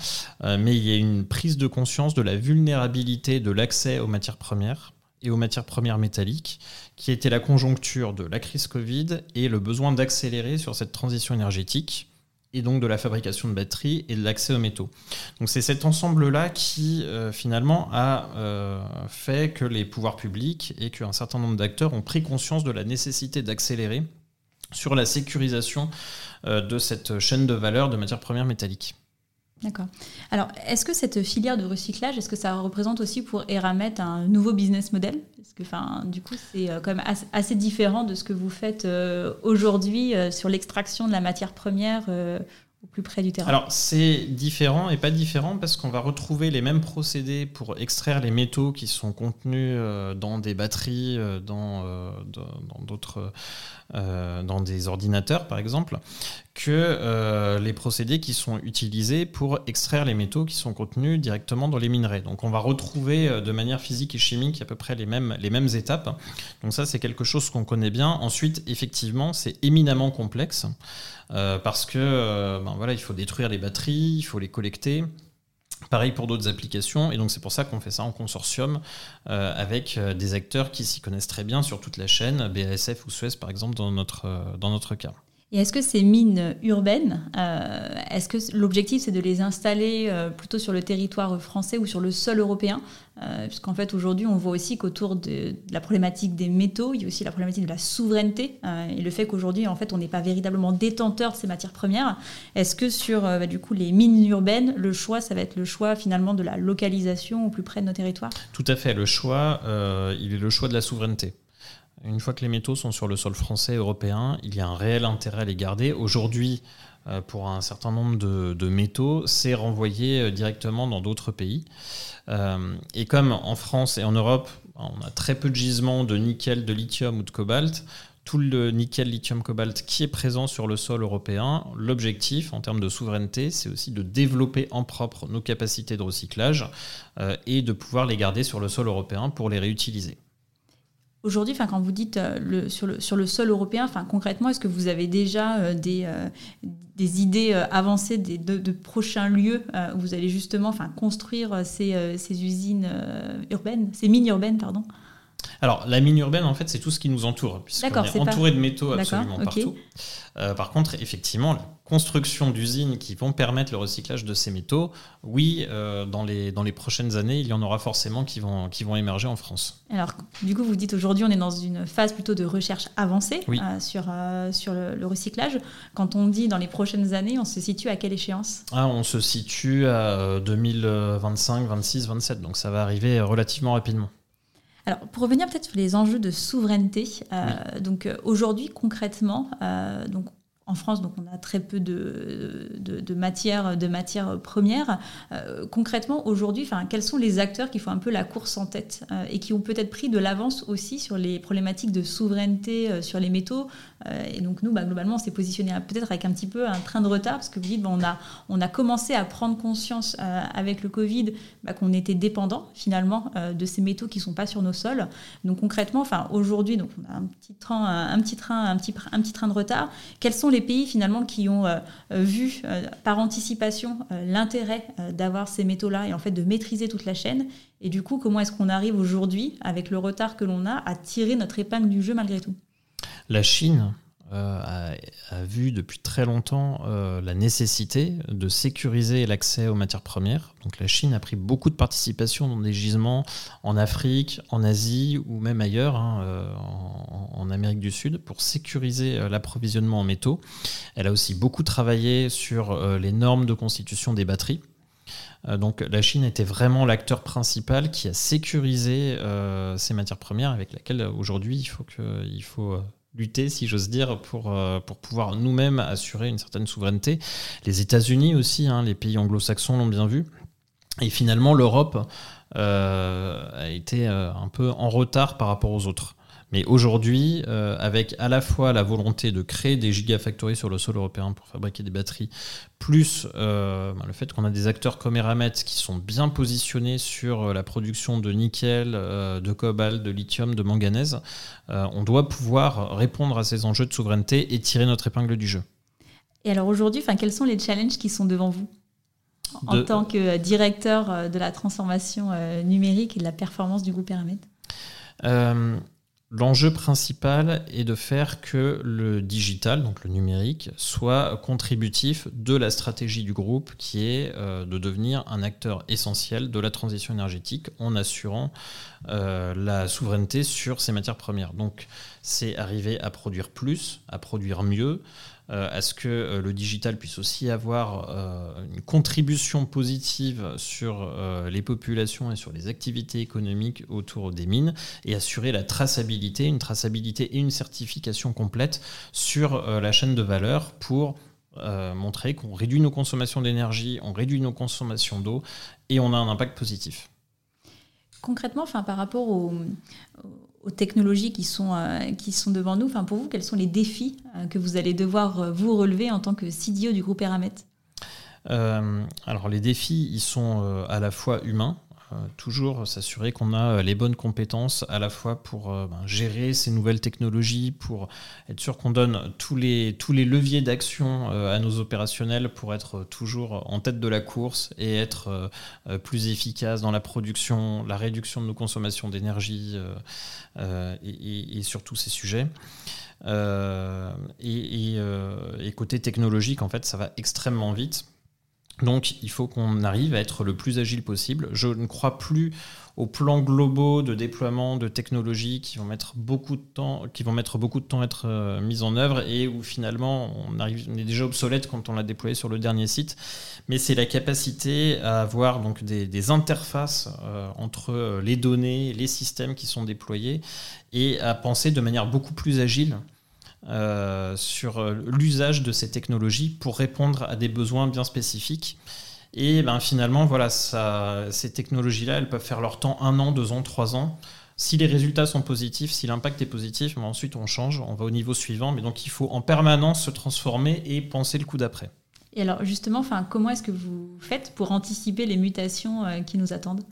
euh, mais il y a une prise de conscience de la vulnérabilité de l'accès aux matières premières et aux matières premières métalliques, qui était la conjoncture de la crise Covid et le besoin d'accélérer sur cette transition énergétique et donc de la fabrication de batteries et de l'accès aux métaux. Donc c'est cet ensemble-là qui euh, finalement a euh, fait que les pouvoirs publics et qu'un certain nombre d'acteurs ont pris conscience de la nécessité d'accélérer sur la sécurisation euh, de cette chaîne de valeur de matières premières métalliques. D'accord. Alors, est-ce que cette filière de recyclage, est-ce que ça représente aussi pour Eramet un nouveau business model? Parce que, enfin, du coup, c'est euh, quand même assez différent de ce que vous faites euh, aujourd'hui sur l'extraction de la matière première Alors c'est différent et pas différent parce qu'on va retrouver les mêmes procédés pour extraire les métaux qui sont contenus euh, dans des batteries, euh, dans euh, dans des ordinateurs par exemple, que les procédés qui sont utilisés pour extraire les métaux qui sont contenus directement dans les minerais. Donc on va retrouver de manière physique et chimique à peu près les mêmes, les mêmes étapes. Donc ça c'est quelque chose qu'on connaît bien. Ensuite effectivement c'est éminemment complexe. Euh, parce que euh, ben voilà, il faut détruire les batteries, il faut les collecter. Pareil pour d'autres applications, et donc c'est pour ça qu'on fait ça en consortium euh, avec des acteurs qui s'y connaissent très bien sur toute la chaîne, BASF ou Suez par exemple dans notre, dans notre cas. Et est-ce que ces mines urbaines, euh, est-ce que l'objectif c'est de les installer euh, plutôt sur le territoire français ou sur le sol européen euh, Puisqu'en fait aujourd'hui on voit aussi qu'autour de, la problématique des métaux, il y a aussi la problématique de la souveraineté et le fait qu'aujourd'hui en fait on n'est pas véritablement détenteur de ces matières premières. Est-ce que sur bah, du coup les mines urbaines, le choix ça va être le choix finalement de la localisation au plus près de nos territoires? Tout à fait, le choix il est le choix de la souveraineté. Une fois que les métaux sont sur le sol français et européen, il y a un réel intérêt à les garder. Aujourd'hui, euh, pour un certain nombre de, métaux, c'est renvoyé euh, directement dans d'autres pays. Euh, et comme en France et en Europe, on a très peu de gisements de nickel, de lithium ou de cobalt, tout le nickel, lithium, cobalt qui est présent sur le sol européen, l'objectif en termes de souveraineté, c'est aussi de développer en propre nos capacités de recyclage et de pouvoir les garder sur le sol européen pour les réutiliser. Aujourd'hui, quand vous dites euh, sur, le, sol européen, concrètement, est-ce que vous avez déjà euh, des, euh, des idées avancées de, prochains lieux où vous allez justement construire ces, ces usines urbaines, ces mines urbaines, pardon? Alors, la mine urbaine, en fait, c'est tout ce qui nous entoure, puisqu'on est, entouré de métaux absolument partout. Euh, par contre, effectivement, la construction d'usines qui vont permettre le recyclage de ces métaux, oui, euh, dans, les, dans les prochaines années, il y en aura forcément qui vont, qui vont émerger en France. Alors, du coup, vous dites aujourd'hui, on est dans une phase plutôt de recherche avancée euh, sur, sur le, recyclage. Quand on dit dans les prochaines années, on se situe à quelle échéance? Ah, On se situe à 2025, 26, 27, donc ça va arriver relativement rapidement. Alors, pour revenir peut-être sur les enjeux de souveraineté, euh, donc euh, aujourd'hui concrètement, euh, donc en France, donc on a très peu de, de, matières de matière premières. concrètement, aujourd'hui, quels sont les acteurs qui font un peu la course en tête et qui ont peut-être pris de l'avance aussi sur les problématiques de souveraineté sur les métaux euh, et donc nous, bah, globalement, on s'est positionné peut-être avec un petit peu un train de retard, parce que vous dites, on, a, on a commencé à prendre conscience euh, avec le Covid bah, qu'on était dépendant finalement euh, de ces métaux qui ne sont pas sur nos sols. Donc concrètement, aujourd'hui, on a un petit train, un petit train, un petit, un petit train de retard. Quels sont les pays finalement qui ont vu par anticipation l'intérêt d'avoir ces métaux-là et en fait de maîtriser toute la chaîne et du coup, comment est-ce qu'on arrive aujourd'hui, avec le retard que l'on a, à tirer notre épingle du jeu malgré tout? La Chine euh, a, vu depuis très longtemps euh, la nécessité de sécuriser l'accès aux matières premières. Donc la Chine a pris beaucoup de participation dans des gisements en Afrique, en Asie ou même ailleurs, hein, euh, en, Amérique du Sud, pour sécuriser l'approvisionnement en métaux. Elle a aussi beaucoup travaillé sur les normes de constitution des batteries. donc la Chine était vraiment l'acteur principal qui a sécurisé ces matières premières avec lesquelles aujourd'hui il faut, que, il faut lutter, si j'ose dire, pour, pour pouvoir nous-mêmes assurer une certaine souveraineté. Les États-Unis aussi, hein, les pays anglo-saxons l'ont bien vu. Et finalement, l'Europe a été un peu en retard par rapport aux autres. Mais aujourd'hui, euh, avec à la fois la volonté de créer des gigafactories sur le sol européen pour fabriquer des batteries, plus euh, ben, le fait qu'on a des acteurs comme Eramet qui sont bien positionnés sur euh, la production de nickel, de cobalt, de lithium, de manganèse, on doit pouvoir répondre à ces enjeux de souveraineté et tirer notre épingle du jeu. Et alors aujourd'hui, quels sont les challenges qui sont devant vous en tant que directeur de la transformation numérique et de la performance du groupe Eramet? L'enjeu principal est de faire que le digital, donc le numérique, soit contributif de la stratégie du groupe qui est euh, de devenir un acteur essentiel de la transition énergétique en assurant euh, la souveraineté sur ces matières premières. Donc c'est arriver à produire plus, à produire mieux, à ce que euh, le digital puisse aussi avoir euh, une contribution positive sur les populations et sur les activités économiques autour des mines et assurer la traçabilité, une traçabilité et une certification complète sur la chaîne de valeur pour montrer qu'on réduit nos consommations d'énergie, on réduit nos consommations d'eau et on a un impact positif. Concrètement, par rapport au, aux technologies qui sont, euh, devant nous. Pour vous, quels sont les défis euh, que vous allez devoir euh, vous relever en tant que CDO du groupe Eramet? Alors, les défis, ils sont à la fois humains. Euh, toujours s'assurer qu'on a euh, les bonnes compétences à la fois pour euh, ben, gérer ces nouvelles technologies, pour être sûr qu'on donne tous les, tous les leviers d'action à nos opérationnels pour être toujours en tête de la course et être plus efficace dans la production, la réduction de nos consommations d'énergie et, sur tous ces sujets. et, et, côté technologique, en fait, ça va extrêmement vite. Donc il faut qu'on arrive à être le plus agile possible. Je ne crois plus aux plans globaux de déploiement de technologies qui vont mettre beaucoup de temps, à être euh, mises en œuvre et où finalement on, arrive, est déjà obsolète quand on l'a déployé sur le dernier site. Mais c'est la capacité à avoir donc des, interfaces euh, entre euh, les données, les systèmes qui sont déployés et à penser de manière beaucoup plus agile euh, sur euh, l'usage de ces technologies pour répondre à des besoins bien spécifiques. Et ben, finalement, voilà, ça, ces technologies-là, elles peuvent faire leur temps un an, deux ans, trois ans. Si les résultats sont positifs, si l'impact est positif, ben, ensuite on change, on va au niveau suivant. Mais donc il faut en permanence se transformer et penser le coup d'après. Et alors justement, comment est-ce que vous faites pour anticiper les mutations euh, qui nous attendent?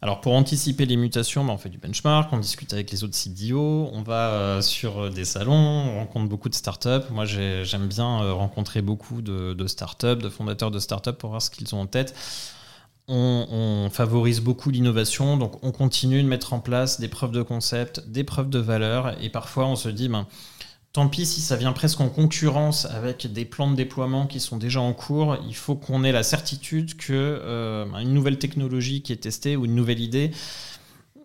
Alors pour anticiper les mutations, bah, on fait du benchmark, on discute avec les autres CDO, on va euh, sur euh, des salons, on rencontre beaucoup de startups. Moi j'aime bien euh, rencontrer beaucoup de, startups, de fondateurs de startups pour voir ce qu'ils ont en tête. On, favorise beaucoup l'innovation, donc on continue de mettre en place des preuves de concept, des preuves de valeur, et parfois on se dit, ben, Tant pis si ça vient presque en concurrence avec des plans de déploiement qui sont déjà en cours. Il faut qu'on ait la certitude que euh, une nouvelle technologie qui est testée ou une nouvelle idée,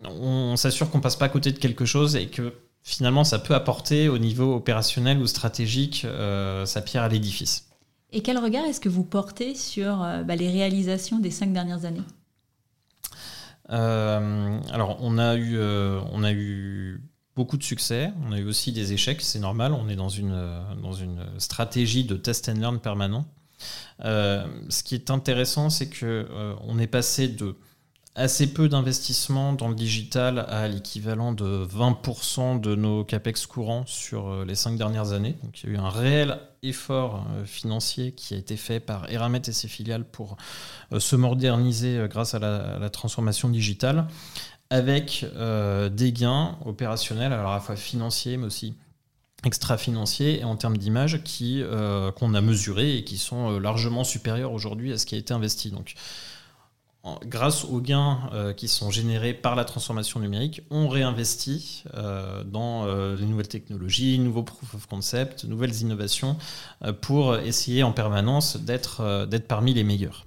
on, s'assure qu'on passe pas à côté de quelque chose et que finalement ça peut apporter au niveau opérationnel ou stratégique euh, sa pierre à l'édifice. Et quel regard est-ce que vous portez sur euh, bah, les réalisations des cinq dernières années? Alors, on a eu, on a eu beaucoup de succès. On a eu aussi des échecs, c'est normal. On est dans une, euh, dans une stratégie de test and learn permanent. Euh, ce qui est intéressant, c'est que euh, on est passé de assez peu d'investissement dans le digital à l'équivalent de 20% de nos capex courants sur les cinq dernières années. Donc il y a eu un réel effort financier qui a été fait par Eramet et ses filiales pour se moderniser grâce à la transformation digitale avec euh, des gains opérationnels, alors à la fois financiers, mais aussi extra-financiers et en termes d'image euh, qu'on a mesurés et qui sont euh, largement supérieurs aujourd'hui à ce qui a été investi. Donc, grâce aux gains qui sont générés par la transformation numérique, on réinvestit dans les nouvelles technologies, nouveaux proof of concept, nouvelles innovations pour essayer en permanence d'être parmi les meilleurs.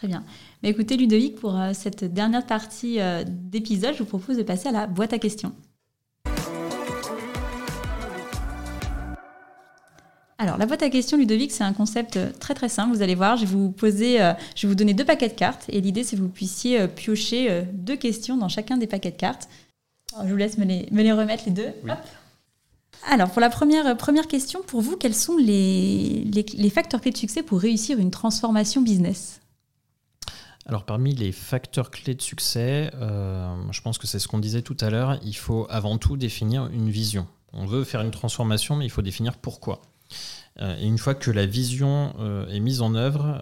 Très bien. Mais écoutez, Ludovic, pour euh, cette dernière partie euh, d'épisode, je vous propose de passer à la boîte à questions. Alors, la boîte à questions, Ludovic, c'est un concept très très simple. Vous allez voir, je vais vous poser, je vais vous donner deux paquets de cartes et l'idée, c'est que vous puissiez piocher deux questions dans chacun des paquets de cartes. je vous laisse me les, me les remettre les deux. Alors, pour la première, première question, pour vous, quels sont les, les facteurs clés de succès pour réussir une transformation business? Alors parmi les facteurs clés de succès, euh, je pense que c'est ce qu'on disait tout à l'heure, il faut avant tout définir une vision. On veut faire une transformation, mais il faut définir pourquoi. Euh, et une fois que la vision euh, est mise en œuvre,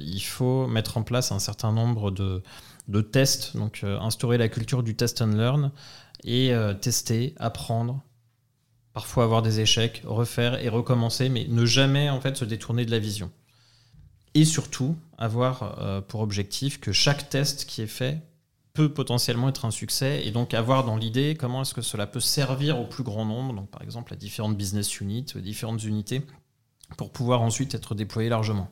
il faut mettre en place un certain nombre de, de tests, donc instaurer la culture du test and learn et tester, apprendre, parfois avoir des échecs, refaire et recommencer, mais ne jamais en fait se détourner de la vision et surtout avoir euh, pour objectif que chaque test qui est fait peut potentiellement être un succès et donc avoir dans l'idée comment est-ce que cela peut servir au plus grand nombre, donc par exemple à différentes business units, différentes unités, pour pouvoir ensuite être déployé largement.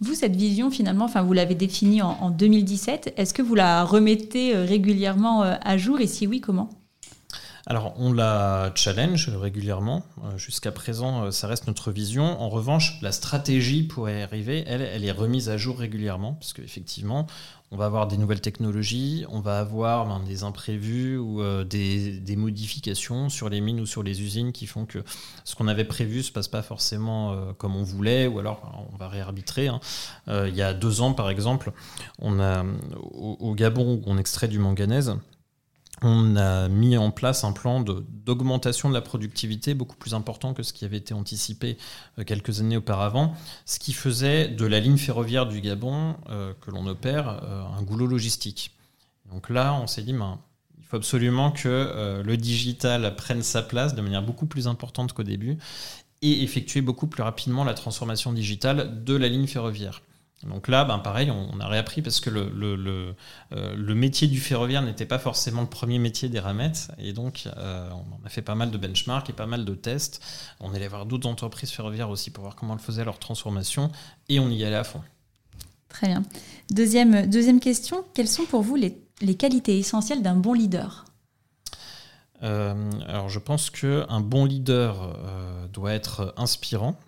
Vous, cette vision, finalement, vous l'avez définie en, en 2017. Est-ce que vous la remettez euh, régulièrement euh, à jour? Et si oui, comment? Alors, on la challenge régulièrement. Euh, jusqu'à présent, euh, ça reste notre vision. En revanche, la stratégie pour y arriver, elle, elle est remise à jour régulièrement, parce qu'effectivement, on va avoir des nouvelles technologies, on va avoir ben, des imprévus ou euh, des, modifications sur les mines ou sur les usines qui font que ce qu'on avait prévu ne se passe pas forcément comme on voulait, ou alors on va réarbitrer. Hein. il y a deux ans, par exemple, on a au, au Gabon où on extrait du manganèse on a mis en place un plan d'augmentation de, la productivité beaucoup plus important que ce qui avait été anticipé euh, quelques années auparavant, ce qui faisait de la ligne ferroviaire du Gabon euh, que l'on opère euh, un goulot logistique. Donc là, on s'est dit, ben, il faut absolument que le digital prenne sa place de manière beaucoup plus importante qu'au début et effectuer beaucoup plus rapidement la transformation digitale de la ligne ferroviaire. Donc là, ben pareil, on, a réappris parce que le, le, euh, métier du ferroviaire n'était pas forcément le premier métier des ramettes. Et donc, euh, on a fait pas mal de benchmarks et pas mal de tests. On allait voir d'autres entreprises ferroviaires aussi pour voir comment elles faisaient leur transformation. Et on y allait à fond. Très bien. Deuxième, deuxième question, quelles sont pour vous les, les qualités essentielles d'un bon leader? Euh, Alors, je pense qu'un bon leader doit être inspirant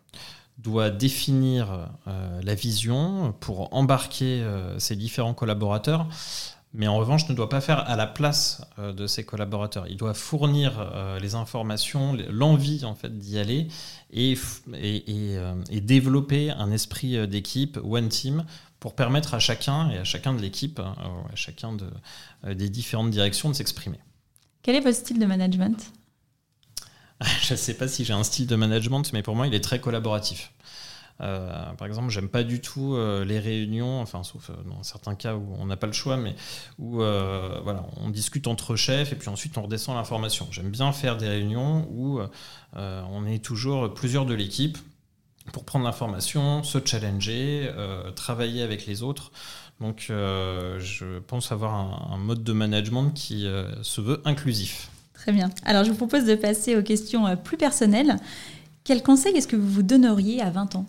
doit définir euh, la vision pour embarquer euh, ses différents collaborateurs, mais en revanche ne doit pas faire à la place euh, de ses collaborateurs. Il doit fournir les informations, l'envie en fait d'y aller et, et, développer un esprit d'équipe, one team, pour permettre à chacun et à chacun de l'équipe, à chacun de, des différentes directions de s'exprimer. Quel est votre style de management? je ne sais pas si j'ai un style de management, mais pour moi, il est très collaboratif. Euh, par exemple, j'aime pas du tout euh, les réunions, enfin, sauf euh, dans certains cas où on n'a pas le choix, mais où voilà, on discute entre chefs et puis ensuite on redescend l'information. J'aime bien faire des réunions où on est toujours plusieurs de l'équipe pour prendre l'information, se challenger, travailler avec les autres. Donc, je pense avoir un, un, mode de management qui se veut inclusif. Très bien. Alors, je vous propose de passer aux questions plus personnelles. Quel conseil est-ce que vous vous donneriez à 20 ans?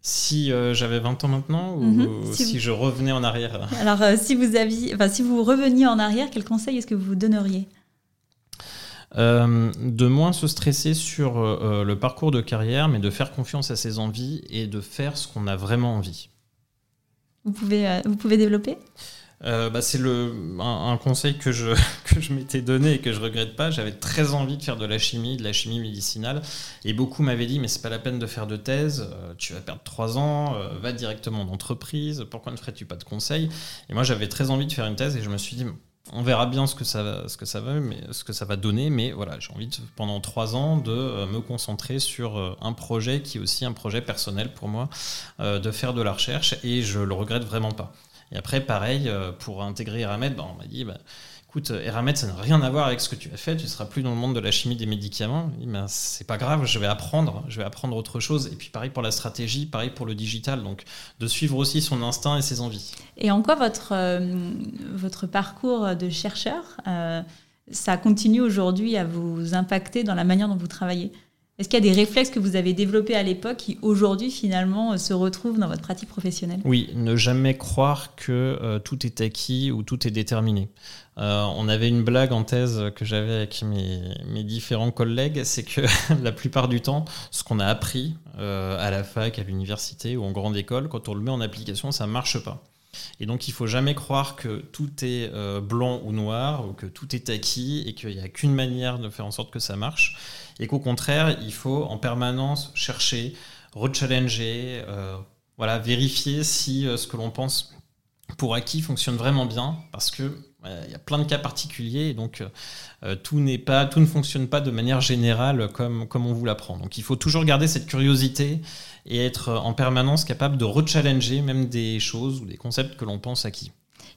Si euh, j'avais 20 ans maintenant ou mhm. si, je revenais en arrière Alors, euh, si, vous aviez, enfin, si vous reveniez en arrière, quel conseil est-ce que vous vous donneriez? Euh, de moins se stresser sur le parcours de carrière, mais de faire confiance à ses envies et de faire ce qu'on a vraiment envie. Vous pouvez, vous pouvez développer? Euh, bah, c'est le un, conseil que je que je m'étais donné et que je regrette pas. J'avais très envie de faire de la chimie, de la chimie médicinale, et beaucoup m'avaient dit mais c'est pas la peine de faire de thèse, euh, tu vas perdre trois ans, euh, va directement en entreprise. Pourquoi ne ferais-tu pas de conseils Et moi j'avais très envie de faire une thèse et je me suis dit on verra bien ce que ça va, ce que ça va, ce que ça va donner. Mais voilà, j'ai envie pendant trois ans de me concentrer sur un projet qui est aussi un projet personnel pour moi, de faire de la recherche et je le regrette vraiment pas. Et après, pareil, euh, pour intégrer Eramet, bah, on m'a dit, bah, écoute, Eramet, ça n'a rien à voir avec ce que tu as fait, tu ne seras plus dans le monde de la chimie des médicaments. Ben, c'est pas grave, je vais apprendre, je vais apprendre autre chose. Et puis pareil pour la stratégie, pareil pour le digital, donc de suivre aussi son instinct et ses envies. Et en quoi votre, euh, votre parcours de chercheur, euh, ça continue aujourd'hui à vous impacter dans la manière dont vous travaillez? Est-ce qu'il y a des réflexes que vous avez développés à l'époque qui aujourd'hui finalement se retrouvent dans votre pratique professionnelle? Oui, ne jamais croire que tout est acquis ou tout est déterminé. Euh, on avait une blague en thèse que j'avais avec mes, différents collègues, c'est que la plupart du temps, ce qu'on a appris euh, à la fac, à l'université ou en grande école, quand on le met en application, ça ne marche pas. Et donc il faut jamais croire que tout est euh, blanc ou noir, ou que tout est acquis, et qu'il n'y a qu'une manière de faire en sorte que ça marche, et qu'au contraire, il faut en permanence chercher, rechallenger, voilà, vérifier si ce que l'on pense pour acquis fonctionne vraiment bien, parce que il y a plein de cas particuliers, et donc euh, tout, n'est pas, tout ne fonctionne pas de manière générale comme, comme on vous l'apprend. Donc il faut toujours garder cette curiosité et être en permanence capable de rechallenger même des choses ou des concepts que l'on pense acquis.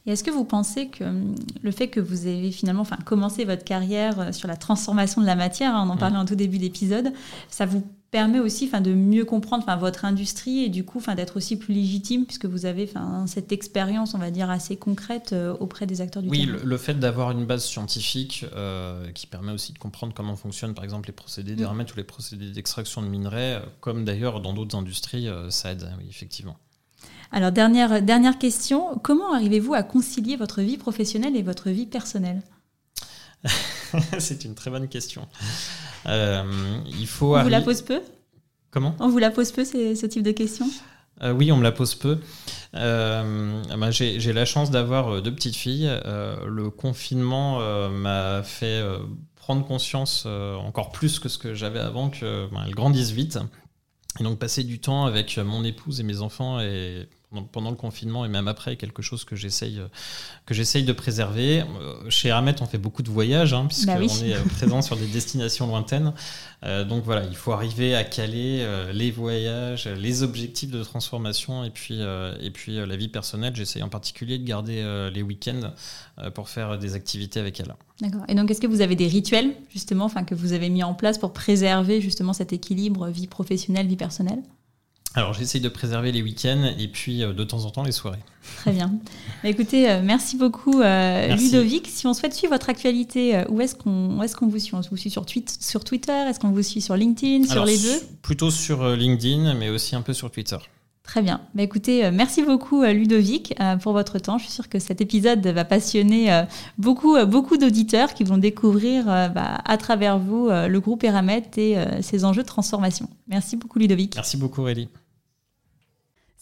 Et est-ce que vous pensez que hum, le fait que vous avez finalement enfin, commencé votre carrière euh, sur la transformation de la matière, hein, on en parlait en tout début d'épisode, ça vous permet aussi de mieux comprendre votre industrie et du coup d'être aussi plus légitime puisque vous avez cette expérience, on va dire, assez concrète euh, auprès des acteurs du oui, terrain? Oui, le, fait d'avoir une base scientifique euh, qui permet aussi de comprendre comment fonctionnent par exemple les procédés d'éramiette ou les procédés d'extraction de minerais, comme d'ailleurs dans d'autres industries, ça aide, oui, effectivement. Alors, dernière, dernière question, comment arrivez-vous à concilier votre vie professionnelle et votre vie personnelle C'est une très bonne question. Euh, il faut on vous la pose peu Comment? On vous la pose peu, ce type de question euh, oui, on me la pose peu. Euh, bah, j'ai la chance d'avoir deux petites filles. le confinement m'a fait prendre conscience encore plus que ce que j'avais avant qu'elles bah, grandissent vite. Et donc passer du temps avec mon épouse et mes enfants et pendant le confinement et même après, quelque chose que j'essaye que j'essaye de préserver. Euh, chez Hermet, on fait beaucoup de voyages, hein, puisqu'on bah est euh, présent sur des destinations lointaines. Euh, donc voilà, il faut arriver à caler les voyages, les objectifs de transformation et puis, et puis la vie personnelle. J'essaye en particulier de garder les week-ends pour faire des activités avec elle. D'accord. Et donc, est-ce que vous avez des rituels, justement, enfin, que vous avez mis en place pour préserver justement cet équilibre vie professionnelle, vie personnelle? Alors j'essaye de préserver les week-ends et puis euh, de temps en temps les soirées. Très bien. Bah, écoutez, euh, merci beaucoup euh, Ludovic. Si on souhaite suivre votre actualité, où est-ce qu'on est qu'on vous suit? On vous suit sur, sur Twitter? Est-ce qu'on vous suit sur LinkedIn? Sur les deux? Plutôt sur LinkedIn, mais aussi un peu sur Twitter. Très bien. Bah, écoutez, merci beaucoup Ludovic pour votre temps. Je suis sûre que cet épisode va passionner beaucoup, beaucoup d'auditeurs qui vont découvrir bah, à travers vous le groupe Eramet et ses enjeux de transformation. Merci beaucoup Ludovic. Merci beaucoup Aurélie.